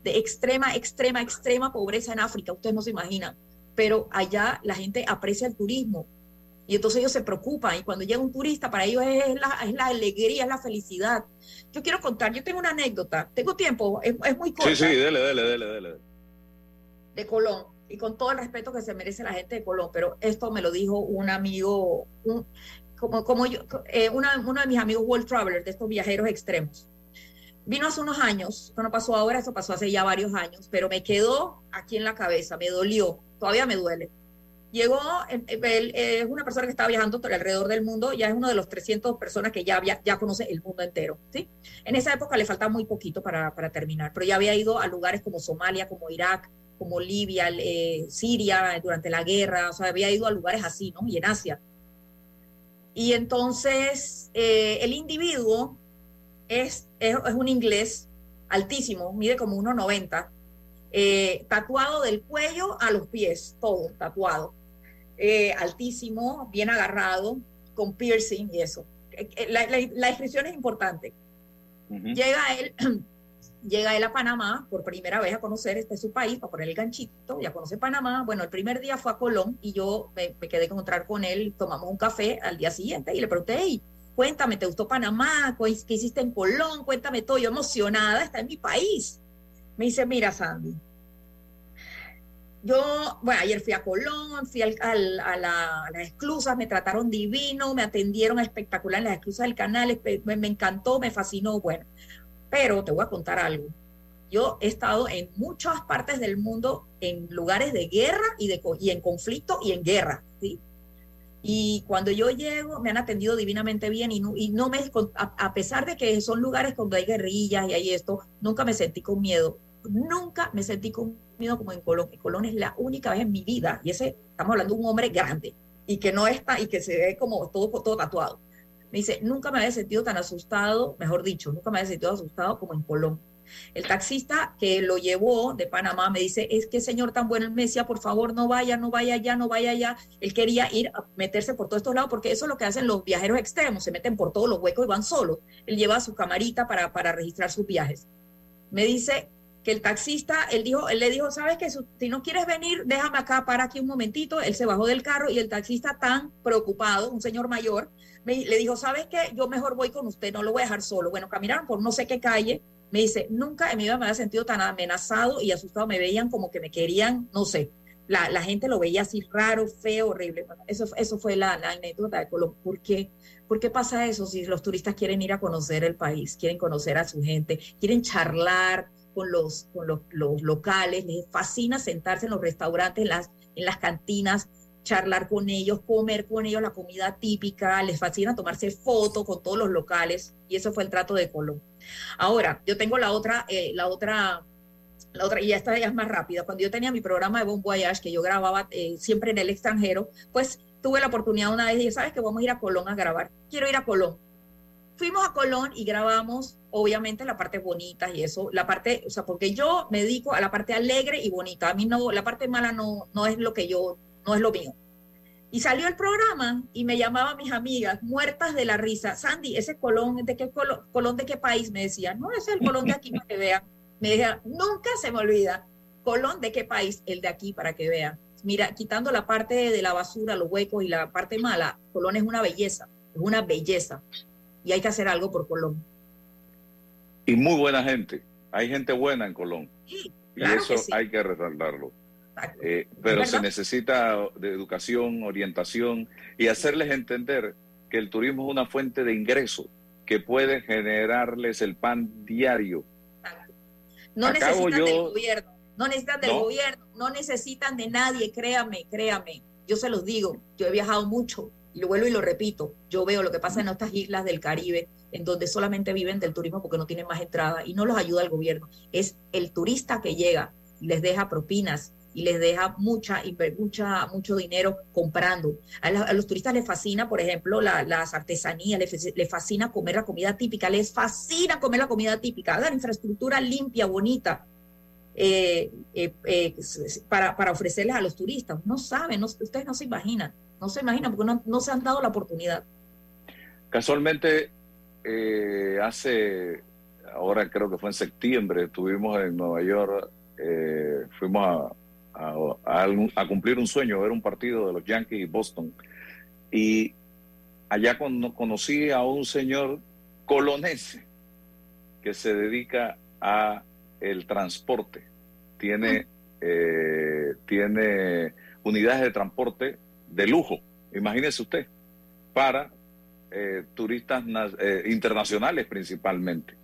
J: de extrema, extrema, extrema pobreza en África, ustedes no se imaginan pero allá la gente aprecia el turismo y entonces ellos se preocupan y cuando llega un turista para ellos es la, es la alegría, es la felicidad. Yo quiero contar, yo tengo una anécdota, tengo tiempo, es, muy corta.
H: Sí, sí, dele, dele, dele, dele.
J: De Colón, y con todo el respeto que se merece la gente de Colón, pero esto me lo dijo un amigo, como, como yo, eh, uno de mis amigos world travelers, de estos viajeros extremos vino hace unos años, esto no pasó ahora, eso pasó hace ya varios años, pero me quedó aquí en la cabeza, me dolió, todavía me duele. Llegó, él, es una persona que estaba viajando alrededor del mundo, ya es uno de los 300 personas que ya, ya conoce el mundo entero, ¿sí? En esa época le faltaba muy poquito para, para terminar, pero ya había ido a lugares como Somalia, como Irak, como Libia, eh, Siria, durante la guerra, o sea, había ido a lugares así, ¿no? Y en Asia. Y entonces eh, el individuo es, es, un inglés altísimo, mide como 1,90, eh, tatuado del cuello a los pies, todo tatuado, eh, altísimo, bien agarrado, con piercing y eso. Eh, la, la, descripción es importante. Llega él llega él a Panamá por primera vez a conocer este su país, para poner el ganchito, ya conoce Panamá. Bueno, el primer día fue a Colón y yo me, quedé a encontrar con él, tomamos un café al día siguiente y le pregunté, hey, cuéntame, ¿te gustó Panamá? ¿Qué hiciste en Colón? Cuéntame todo, yo emocionada, está en mi país. Me dice, mira, Sandy, yo, bueno, ayer fui a Colón, fui al, a, las exclusas, me trataron divino, me atendieron espectacular en las exclusas del canal, me, me, encantó, me fascinó, bueno. Pero te voy a contar algo. Yo he estado en muchas partes del mundo, en lugares de guerra y, de, y en conflicto y en guerra, ¿sí? Y cuando yo llego, me han atendido divinamente bien y no, y no me, a, a pesar de que son lugares donde hay guerrillas y hay esto, nunca me sentí con miedo. Nunca me sentí con como en Colón. En Colón es la única vez en mi vida, y ese, estamos hablando de un hombre grande, y que no está, y que se ve como todo, todo tatuado. Me dice, nunca me había sentido tan asustado, mejor dicho, nunca me había sentido asustado como en Colón. El taxista que lo llevó de Panamá me dice, es que señor tan bueno, él me decía, por favor, no vaya, no vaya allá, no vaya allá. Él quería ir a meterse por todos estos lados, porque eso es lo que hacen los viajeros extremos, se meten por todos los huecos y van solos. Él lleva su camarita para, para registrar sus viajes. Me dice, que el taxista, él dijo, él le dijo, sabes que si no quieres venir, déjame acá, para aquí un momentito. Él se bajó del carro y el taxista tan preocupado, un señor mayor, me, le dijo, sabes que yo mejor voy con usted, no lo voy a dejar solo. Bueno, caminaron por no sé qué calle. Me dice, nunca en mi vida me había sentido tan amenazado y asustado. Me veían como que me querían, no sé. La, la gente lo veía así raro, feo, horrible. eso, eso fue la, la anécdota de Colombia. ¿Por qué? ¿Por qué pasa eso si los turistas quieren ir a conocer el país, quieren conocer a su gente, quieren charlar, con los, con los, locales, les fascina sentarse en los restaurantes, en las, en las cantinas, charlar con ellos, comer con ellos la comida típica, les fascina tomarse fotos con todos los locales y eso fue el trato de Colón. Ahora, yo tengo la otra, eh, la otra, la otra, y esta ya es más rápida. Cuando yo tenía mi programa de Bon Voyage, que yo grababa eh, siempre en el extranjero, pues tuve la oportunidad una vez y dije, ¿sabes que vamos a ir a Colón a grabar? Quiero ir a Colón. Fuimos a Colón y grabamos, obviamente, la parte bonita y eso, la parte, o sea, porque yo me dedico a la parte alegre y bonita. A mí no, la parte mala no, no es lo que yo, no es lo mío. Y salió el programa y me llamaban mis amigas, muertas de la risa. Sandy, ese Colón, ¿de qué Colón, de qué país? Me decía, no, es el Colón de aquí para que vean. Me decía, nunca se me olvida. Colón de qué país? El de aquí para que vean. Mira, quitando la parte de la basura, los huecos y la parte mala, Colón es una belleza, es una belleza y hay que hacer algo por Colón.
H: Y muy buena gente. Hay gente buena en Colón. y eso hay que resaltarlo. Eh, pero se necesita de educación, orientación y hacerles entender que el turismo es una fuente de ingreso que puede generarles el pan diario.
J: No necesitan del gobierno, no necesitan del gobierno, no necesitan de nadie, créame, créame. Yo se los digo, yo he viajado mucho, y lo vuelvo y lo repito, yo veo lo que pasa en estas islas del Caribe, en donde solamente viven del turismo porque no tienen más entrada y no los ayuda el gobierno. Es el turista que llega y les deja propinas y les deja mucha, mucha mucho dinero comprando. A, los turistas les fascina, por ejemplo, las artesanías, les, fascina comer la comida típica, les fascina comer la comida típica, la infraestructura limpia, bonita. Eh, eh, eh, para, para ofrecerles a los turistas. No saben, ustedes no se imaginan no se imaginan porque no, se han dado la oportunidad.
H: Casualmente, eh, hace, ahora creo que fue en septiembre, estuvimos en Nueva York, eh, fuimos a, a, cumplir un sueño, ver un partido de los Yankees y Boston. Y allá conocí a un señor colonense que se dedica a el transporte. Tiene, eh, tiene unidades de transporte de lujo, imagínese usted, para eh, turistas eh, internacionales principalmente.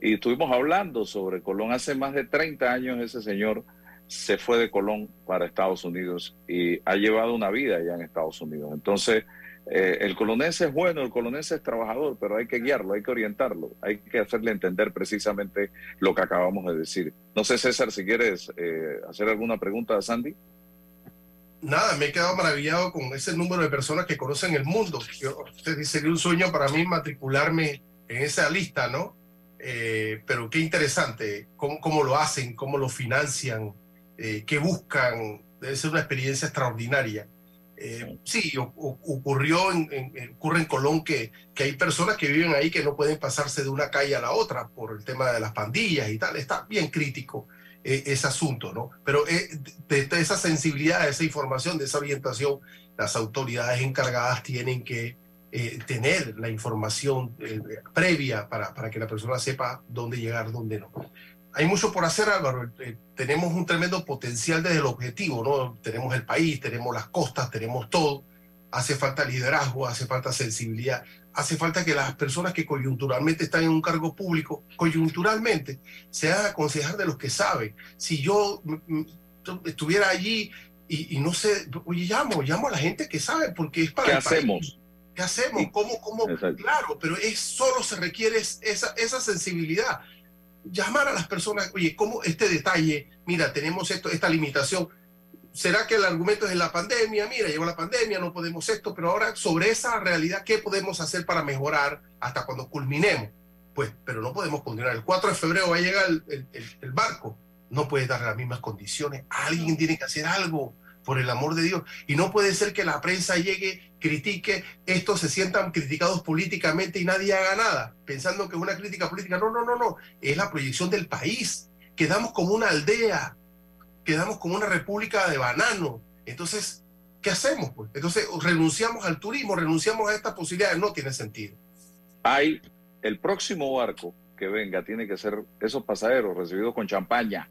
H: Y estuvimos hablando sobre Colón. Hace más de 30 años ese señor se fue de Colón para Estados Unidos y ha llevado una vida allá en Estados Unidos. Entonces, eh, el colonense es bueno, el colonense es trabajador, pero hay que guiarlo, hay que orientarlo, hay que hacerle entender precisamente lo que acabamos de decir. No sé, César, si quieres hacer alguna pregunta a Sandy
I: nada, me he quedado maravillado con ese número de personas que conocen el mundo. sería un sueño para mí matricularme en esa lista, ¿no? Eh, pero qué interesante, cómo, cómo, lo hacen, cómo lo financian, eh, qué buscan. Debe ser una experiencia extraordinaria. Eh, sí, ocurrió en, ocurre en Colón que, que hay personas que viven ahí que no pueden pasarse de una calle a la otra por el tema de las pandillas y tal. Está bien crítico eh, ese asunto, ¿no? Pero eh, de, esa sensibilidad, de esa información, de esa orientación, las autoridades encargadas tienen que tener la información previa para, para que la persona sepa dónde llegar, dónde no hay mucho por hacer, Álvaro. Eh, tenemos un tremendo potencial desde el objetivo, ¿no? Tenemos el país, tenemos las costas, tenemos todo. Hace falta liderazgo, hace falta sensibilidad, hace falta que las personas que coyunturalmente están en un cargo público, coyunturalmente, se hagan aconsejar de los que saben. Si yo estuviera allí y, no sé, oye, llamo, llamo a la gente que sabe, porque es para
H: ¿Qué
I: el
H: hacemos?
I: ¿Qué hacemos? ¿Cómo, cómo? Claro, pero es solo se requiere esa, esa sensibilidad llamar a las personas, oye, ¿cómo este detalle? Mira, tenemos esto, esta limitación. ¿Será que el argumento es en la pandemia? Mira, llegó la pandemia, no podemos esto, pero ahora sobre esa realidad, ¿qué podemos hacer para mejorar hasta cuando culminemos? Pues, pero no podemos continuar. El 4 de febrero va a llegar el, el barco. No puede dar las mismas condiciones. Alguien tiene que hacer algo por el amor de Dios. Y no puede ser que la prensa llegue, critique, estos se sientan criticados políticamente y nadie haga nada, pensando que es una crítica política. No, no, no, no. Es la proyección del país. Quedamos como una aldea, quedamos como una república de banano. Entonces, ¿qué hacemos? Pues? Entonces, renunciamos al turismo, renunciamos a estas posibilidades. No tiene sentido.
H: Hay el próximo barco que venga, tiene que ser esos pasajeros recibidos con champaña.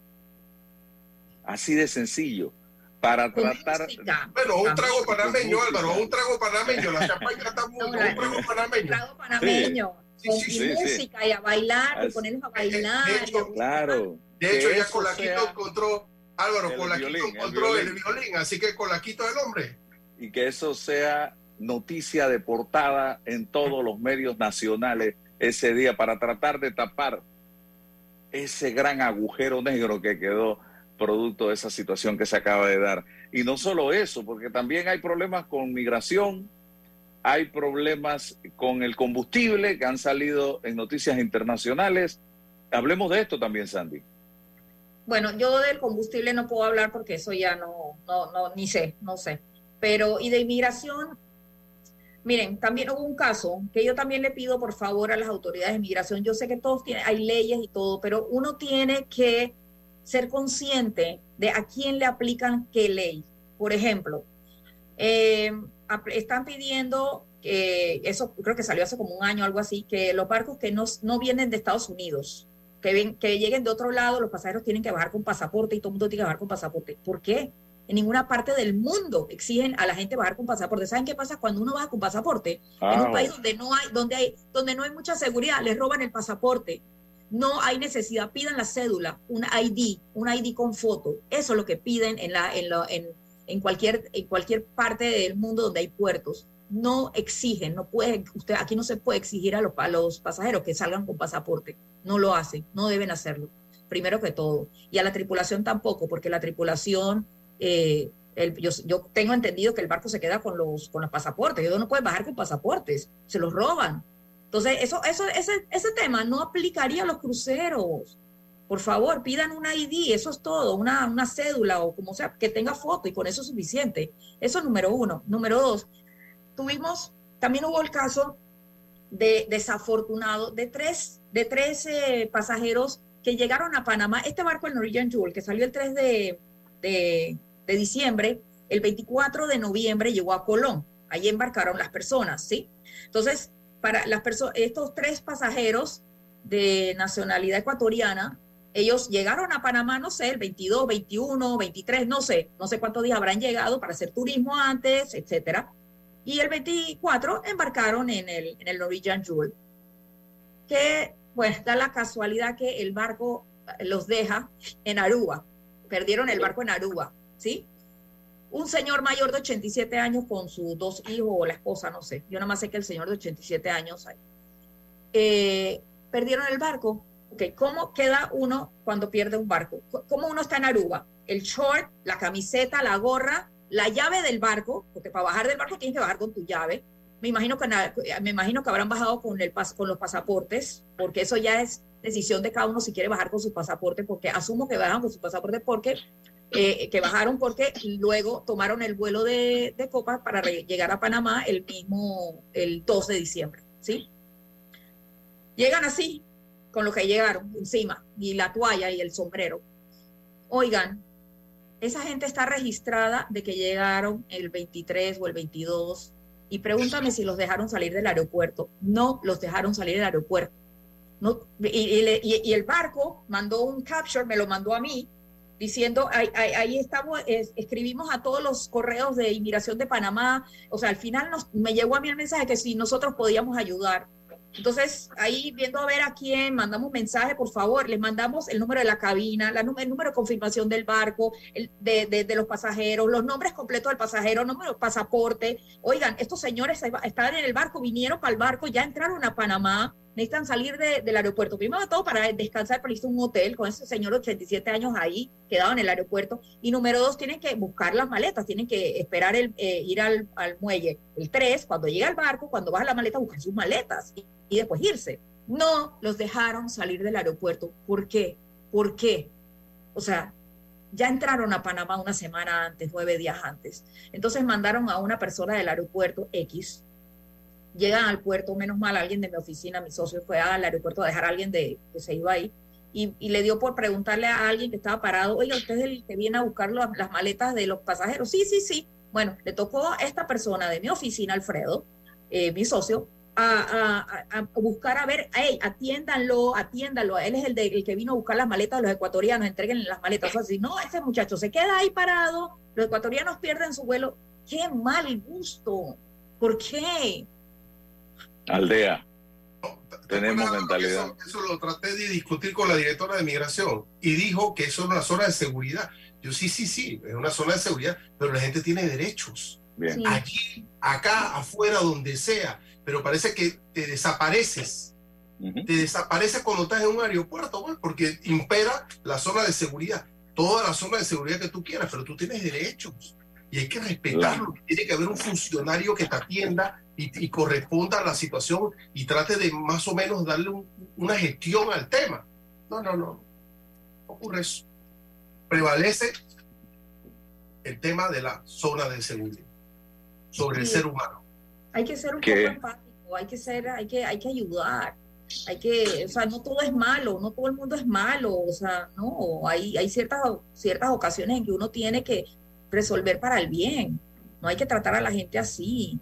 H: Así de sencillo para tratar.
I: Bueno, un trago panameño, Álvaro, un trago panameño. La champaña está muy. un trago panameño. Un
J: trago panameño. Con música y a bailar, y ponernos a bailar.
I: De hecho,
H: claro.
I: De hecho, ya Colaquito encontró, Álvaro, Colaquito encontró el violín, así que Colaquito es el hombre.
H: Y que eso sea noticia de portada en todos los medios nacionales ese día para tratar de tapar ese gran agujero negro que quedó producto de esa situación que se acaba de dar. Y no solo eso, porque también hay problemas con migración, hay problemas con el combustible que han salido en noticias internacionales. Hablemos de esto también, Sandy.
J: Bueno, yo del combustible no puedo hablar porque eso ya no, no, no, ni sé, no sé. Pero, y de inmigración, miren, también hubo un caso que yo también le pido por favor a las autoridades de inmigración. Yo sé que todos tienen, hay leyes y todo, pero uno tiene que ser consciente de a quién le aplican qué ley. Por ejemplo, eh, están pidiendo que eso creo que salió hace como un año, algo así, que los barcos que no, no vienen de Estados Unidos, que, ven, que lleguen de otro lado, los pasajeros tienen que bajar con pasaporte y todo el mundo tiene que bajar con pasaporte. ¿Por qué? En ninguna parte del mundo exigen a la gente bajar con pasaporte. ¿Saben qué pasa cuando uno baja con pasaporte? En un país donde no hay, donde hay, donde no hay mucha seguridad, les roban el pasaporte no hay necesidad, pidan la cédula, un ID, un ID con foto. Eso es lo que piden en, la, en, en, en, cualquier, en cualquier parte del mundo donde hay puertos. No exigen, no puede, usted aquí no se puede exigir a los, pasajeros que salgan con pasaporte. No lo hacen, no deben hacerlo, primero que todo. Y a la tripulación tampoco, porque la tripulación, eh, yo, yo, tengo entendido que el barco se queda con los, con los pasaportes. Ellos no pueden bajar con pasaportes, se los roban. Entonces, eso, eso, ese, ese tema no aplicaría a los cruceros. Por favor, pidan una ID, eso es todo, una, una cédula o como sea, que tenga foto y con eso es suficiente. Eso es número uno. Número dos, tuvimos, también hubo el caso de desafortunado de tres, de tres eh, pasajeros que llegaron a Panamá. Este barco, el Norwegian Jewel, que salió el 3 de, de, de diciembre, el 24 de noviembre llegó a Colón. Ahí embarcaron las personas, ¿sí? Entonces, para las personas, estos tres pasajeros de nacionalidad ecuatoriana, ellos llegaron a Panamá, no sé, el 22, 21, 23, no sé, no sé cuántos días habrán llegado para hacer turismo antes, etcétera. Y el 24 embarcaron en el, en el Norwegian Jewel, que pues da la casualidad que el barco los deja en Aruba, perdieron el barco en Aruba, ¿sí? un señor mayor de 87 años con sus dos hijos o la esposa, no sé. Yo nada más sé que el señor de 87 años eh, perdieron el barco. Okay. ¿Cómo queda uno cuando pierde un barco? ¿Cómo uno está en Aruba? El short, la camiseta, la gorra, la llave del barco, porque para bajar del barco tienes que bajar con tu llave. Me imagino que, me imagino que habrán bajado con, el, con los pasaportes, porque eso ya es decisión de cada uno si quiere bajar con su pasaporte, porque asumo que bajan con su pasaporte porque eh, que bajaron porque luego tomaron el vuelo de, de Copa para llegar a Panamá el mismo, el 2 de diciembre, ¿sí? Llegan así, con lo que llegaron encima, y la toalla y el sombrero. Oigan, esa gente está registrada de que llegaron el 23 o el 22 y pregúntame si los dejaron salir del aeropuerto. No los dejaron salir del aeropuerto. No, y, el barco mandó un capture, me lo mandó a mí, diciendo, ahí, estamos, escribimos a todos los correos de inmigración de Panamá, o sea, al final me llegó a mí el mensaje que si nosotros podíamos ayudar. Entonces, ahí viendo a ver a quién, mandamos mensaje, por favor, les mandamos el número de la cabina, el número de confirmación del barco, el, de, los pasajeros, los nombres completos del pasajero, número de pasaporte. Oigan, estos señores estaban en el barco, vinieron para el barco, ya entraron a Panamá, necesitan salir del aeropuerto. Primero todo, para descansar, para irse un hotel con ese señor de 87 años ahí, quedado en el aeropuerto. Y número dos, tienen que buscar las maletas, tienen que esperar el, eh, ir al, al, muelle. El tres, cuando llega al barco, cuando baja la maleta, buscar sus maletas y después irse. No los dejaron salir del aeropuerto. ¿Por qué? ¿Por qué? O sea, ya entraron a Panamá una semana antes, nueve días antes. Entonces mandaron a una persona del aeropuerto X. Llegan al puerto, menos mal, alguien de mi oficina, mi socio fue al aeropuerto a dejar a alguien de, que se iba ahí. Y, le dio por preguntarle a alguien que estaba parado, oiga, ¿usted es el que viene a buscar las maletas de los pasajeros? Sí, sí, sí. Bueno, le tocó a esta persona de mi oficina, Alfredo, eh, mi socio, a, buscar a ver, hey, atiéndanlo, atiéndanlo. Él es el, de, que vino a buscar las maletas de los ecuatorianos, entreguen las maletas. O así, no, ese muchacho se queda ahí parado, los ecuatorianos pierden su vuelo. Qué mal gusto. ¿Por qué?
H: Aldea. Tenemos mentalidad.
I: Eso, lo traté de discutir con la directora de migración y dijo que eso es una zona de seguridad. Yo sí, sí, sí, es una zona de seguridad, pero la gente tiene derechos. Bien. Aquí, acá, afuera, donde sea pero parece que te desapareces. Te desapareces cuando estás en un aeropuerto, pues, porque impera la zona de seguridad. Toda la zona de seguridad que tú quieras, pero tú tienes derechos y hay que respetarlo. Tiene que haber un funcionario que te atienda y, corresponda a la situación y trate de más o menos darle una gestión al tema. No, no, no. ocurre eso. Prevalece el tema de la zona de seguridad sobre el ser humano.
J: Hay que ser un poco empático, hay que ser, hay que, hay que ayudar, hay que, o sea, no todo es malo, no todo el mundo es malo, o sea, no, hay, hay ciertas, ciertas ocasiones en que uno tiene que resolver para el bien, no hay que tratar a la gente así.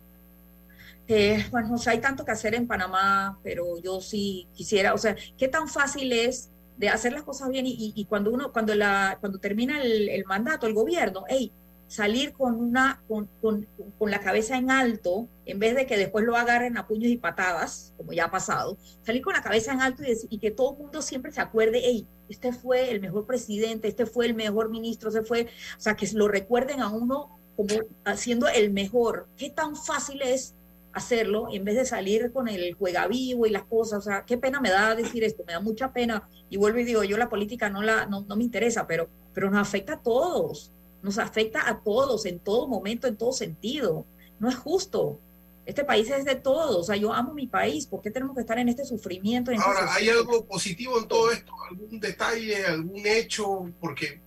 J: Eh, bueno, o sea, hay tanto que hacer en Panamá, pero yo sí quisiera, o sea, ¿qué tan fácil es de hacer las cosas bien y, y, cuando uno, cuando la, cuando termina el, el mandato, el gobierno, hey, salir con, una, con, con, la cabeza en alto, en vez de que después lo agarren a puños y patadas, como ya ha pasado, salir con la cabeza en alto y, y que todo el mundo siempre se acuerde, hey, este fue el mejor presidente, este fue el mejor ministro, se fue, o sea, que lo recuerden a uno como haciendo el mejor. ¿Qué tan fácil es hacerlo en vez de salir con el juega vivo y las cosas? O sea, qué pena me da decir esto, me da mucha pena. Y vuelvo y digo, yo la política no, la, no, no me interesa, pero, pero nos afecta a todos nos afecta a todos, en todo momento, en todo sentido. No es justo. Este país es de todos. O sea, yo amo mi país. ¿Por qué tenemos que estar en este sufrimiento?
I: Este Ahora, ¿hay algo positivo en todo esto? ¿Algún detalle, algún hecho? Porque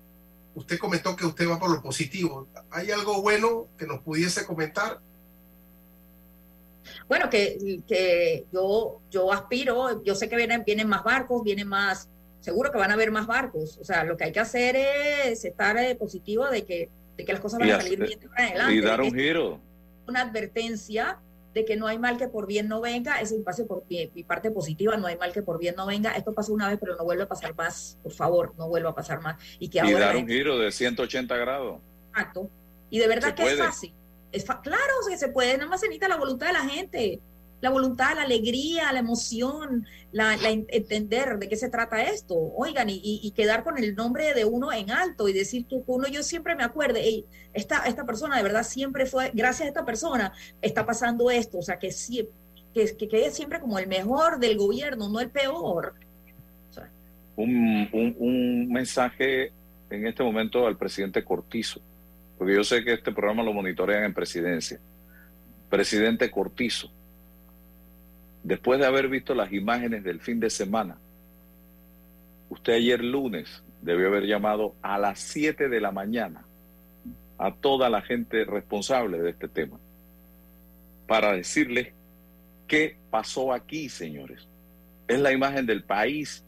I: usted comentó que usted va por lo positivo. ¿Hay algo bueno que nos pudiese comentar?
J: Bueno, que, que yo, yo aspiro, yo sé que vienen, vienen más barcos, vienen más seguro que van a haber más barcos. O sea, lo que hay que hacer es estar eh, positivo de que, de que las cosas van a salir bien de adelante.
H: Y dar un giro.
J: Una advertencia de que no hay mal que por bien no venga, ese es por mi, parte positiva, no hay mal que por bien no venga, esto pasó una vez, pero no vuelve a pasar más, por favor, no vuelva a pasar más. Y, que
H: y dar un giro de 180 grados.
J: Exacto. Y de verdad que es fácil. Es claro, que se puede, nada más se necesita la voluntad de la gente la voluntad, la alegría, la emoción, la, entender de qué se trata esto. Oigan, y, quedar con el nombre de uno en alto y decir que uno, yo siempre me acuerde, esta, esta persona de verdad siempre fue, gracias a esta persona, está pasando esto. O sea, que, que, que quede siempre como el mejor del gobierno, no el peor.
H: un, un mensaje en este momento al presidente Cortizo, porque yo sé que este programa lo monitorean en presidencia. Presidente Cortizo, después de haber visto las imágenes del fin de semana, usted ayer lunes debió haber llamado a las 7 de la mañana a toda la gente responsable de este tema para decirles qué pasó aquí, señores. Es la imagen del país,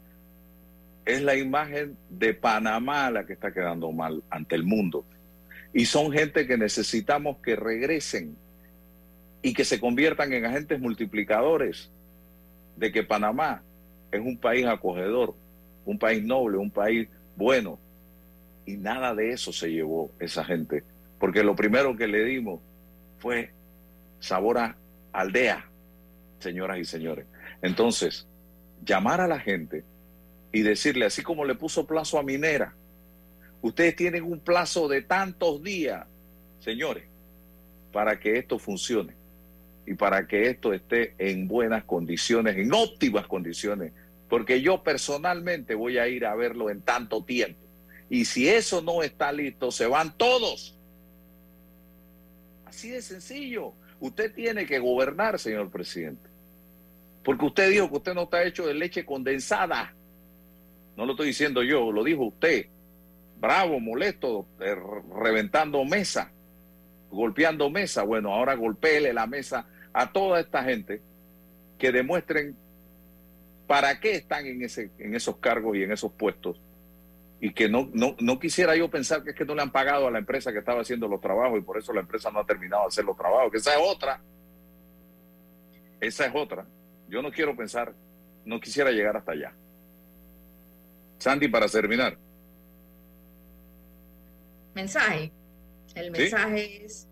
H: es la imagen de Panamá la que está quedando mal ante el mundo. Y son gente que necesitamos que regresen y que se conviertan en agentes multiplicadores de que Panamá es un país acogedor, un país noble, un país bueno. Y nada de eso se llevó esa gente, porque lo primero que le dimos fue sabor a aldea, señoras y señores. Entonces, llamar a la gente y decirle, así como le puso plazo a Minera, ustedes tienen un plazo de tantos días, señores, para que esto funcione y para que esto esté en buenas condiciones, en óptimas condiciones, porque yo personalmente voy a ir a verlo en tanto tiempo. Y si eso no está listo, se van todos. Así de sencillo. Usted tiene que gobernar, señor presidente. Porque usted dijo que usted no está hecho de leche condensada. No lo estoy diciendo yo, lo dijo usted. Bravo, molesto, eh, reventando mesa, golpeando mesa. Bueno, ahora golpeele la mesa a toda esta gente que demuestren para qué están en, ese, en esos cargos y en esos puestos. Y que no, no, no quisiera yo pensar que es que no le han pagado a la empresa que estaba haciendo los trabajos y por eso la empresa no ha terminado de hacer los trabajos, que esa es otra. Esa es otra. Yo no quiero pensar, no quisiera llegar hasta allá. Sandy, para terminar.
J: Mensaje. El mensaje es,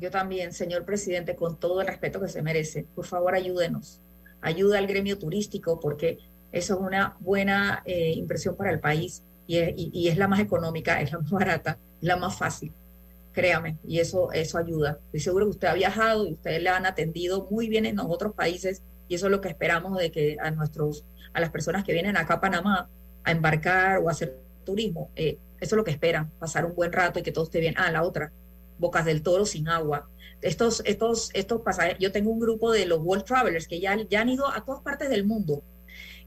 J: yo también, señor presidente, con todo el respeto que se merece, por favor ayúdenos. Ayuda al gremio turístico porque eso es una buena eh, impresión para el país y es, y es, la más económica, es la más barata, es la más fácil. Créame, y eso, eso ayuda. Estoy seguro que usted ha viajado y ustedes le han atendido muy bien en los otros países y eso es lo que esperamos de que a nuestros, a las personas que vienen acá a Panamá a embarcar o a hacer turismo, eh, eso es lo que esperan, pasar un buen rato y que todo esté bien. Ah, la otra, Bocas del Toro sin agua. Estos, estos, estos pasajes, yo tengo un grupo de los World Travelers que ya, ya han ido a todas partes del mundo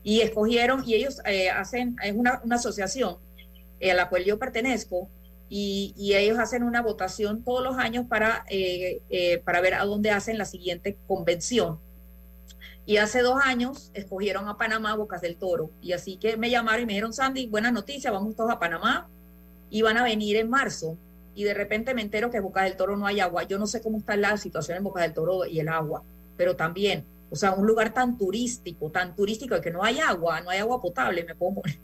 J: y escogieron, y ellos eh, hacen, es una, una asociación eh, a la cual yo pertenezco, y, y, ellos hacen una votación todos los años para, eh, eh, para ver a dónde hacen la siguiente convención. Y hace dos años escogieron a Panamá, Bocas del Toro. Y así que me llamaron y me dijeron, Sandy, buena noticia, vamos todos a Panamá. Y van a venir en marzo. Y de repente me entero que en Bocas del Toro no hay agua. Yo no sé cómo está la situación en Bocas del Toro y el agua, pero también, o sea, un lugar tan turístico, tan turístico que no hay agua, no hay agua potable, me puedo poner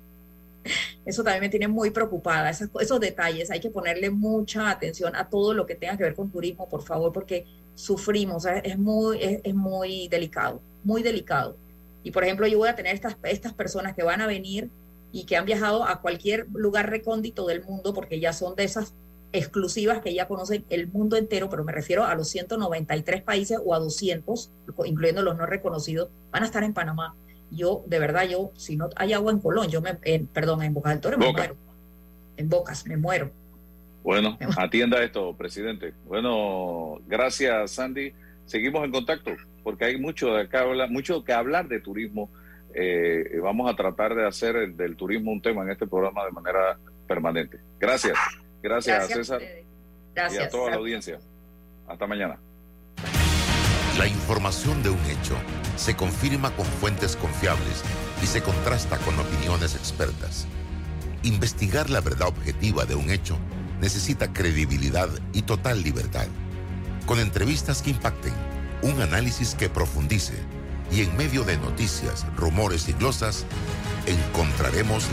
J: eso también me tiene muy preocupada. Esos, esos, detalles, hay que ponerle mucha atención a todo lo que tenga que ver con turismo, por favor, porque sufrimos, es muy, es, muy delicado, muy delicado. Y por ejemplo, yo voy a tener estas, estas personas que van a venir y que han viajado a cualquier lugar recóndito del mundo, porque ya son de esas exclusivas que ya conocen el mundo entero, pero me refiero a los 193 países o a 200, incluyendo los no reconocidos, van a estar en Panamá yo, de verdad, yo, si no hay agua en Colón, yo me, en, perdón, en Boca del Toro me muero. En Bocas, me muero.
H: Bueno, atienda esto, presidente. Bueno, gracias, Sandy. Seguimos en contacto, porque hay mucho, de acá, mucho que hablar de turismo. Eh, vamos a tratar de hacer el, del turismo un tema en este programa de manera permanente. Gracias. Gracias, gracias César.
J: Gracias.
H: Y a toda la audiencia. Hasta mañana.
K: La información de un hecho se confirma con fuentes confiables y se contrasta con opiniones expertas. Investigar la verdad objetiva de un hecho necesita credibilidad y total libertad. Con entrevistas que impacten, un análisis que profundice y en medio de noticias, rumores y glosas, encontraremos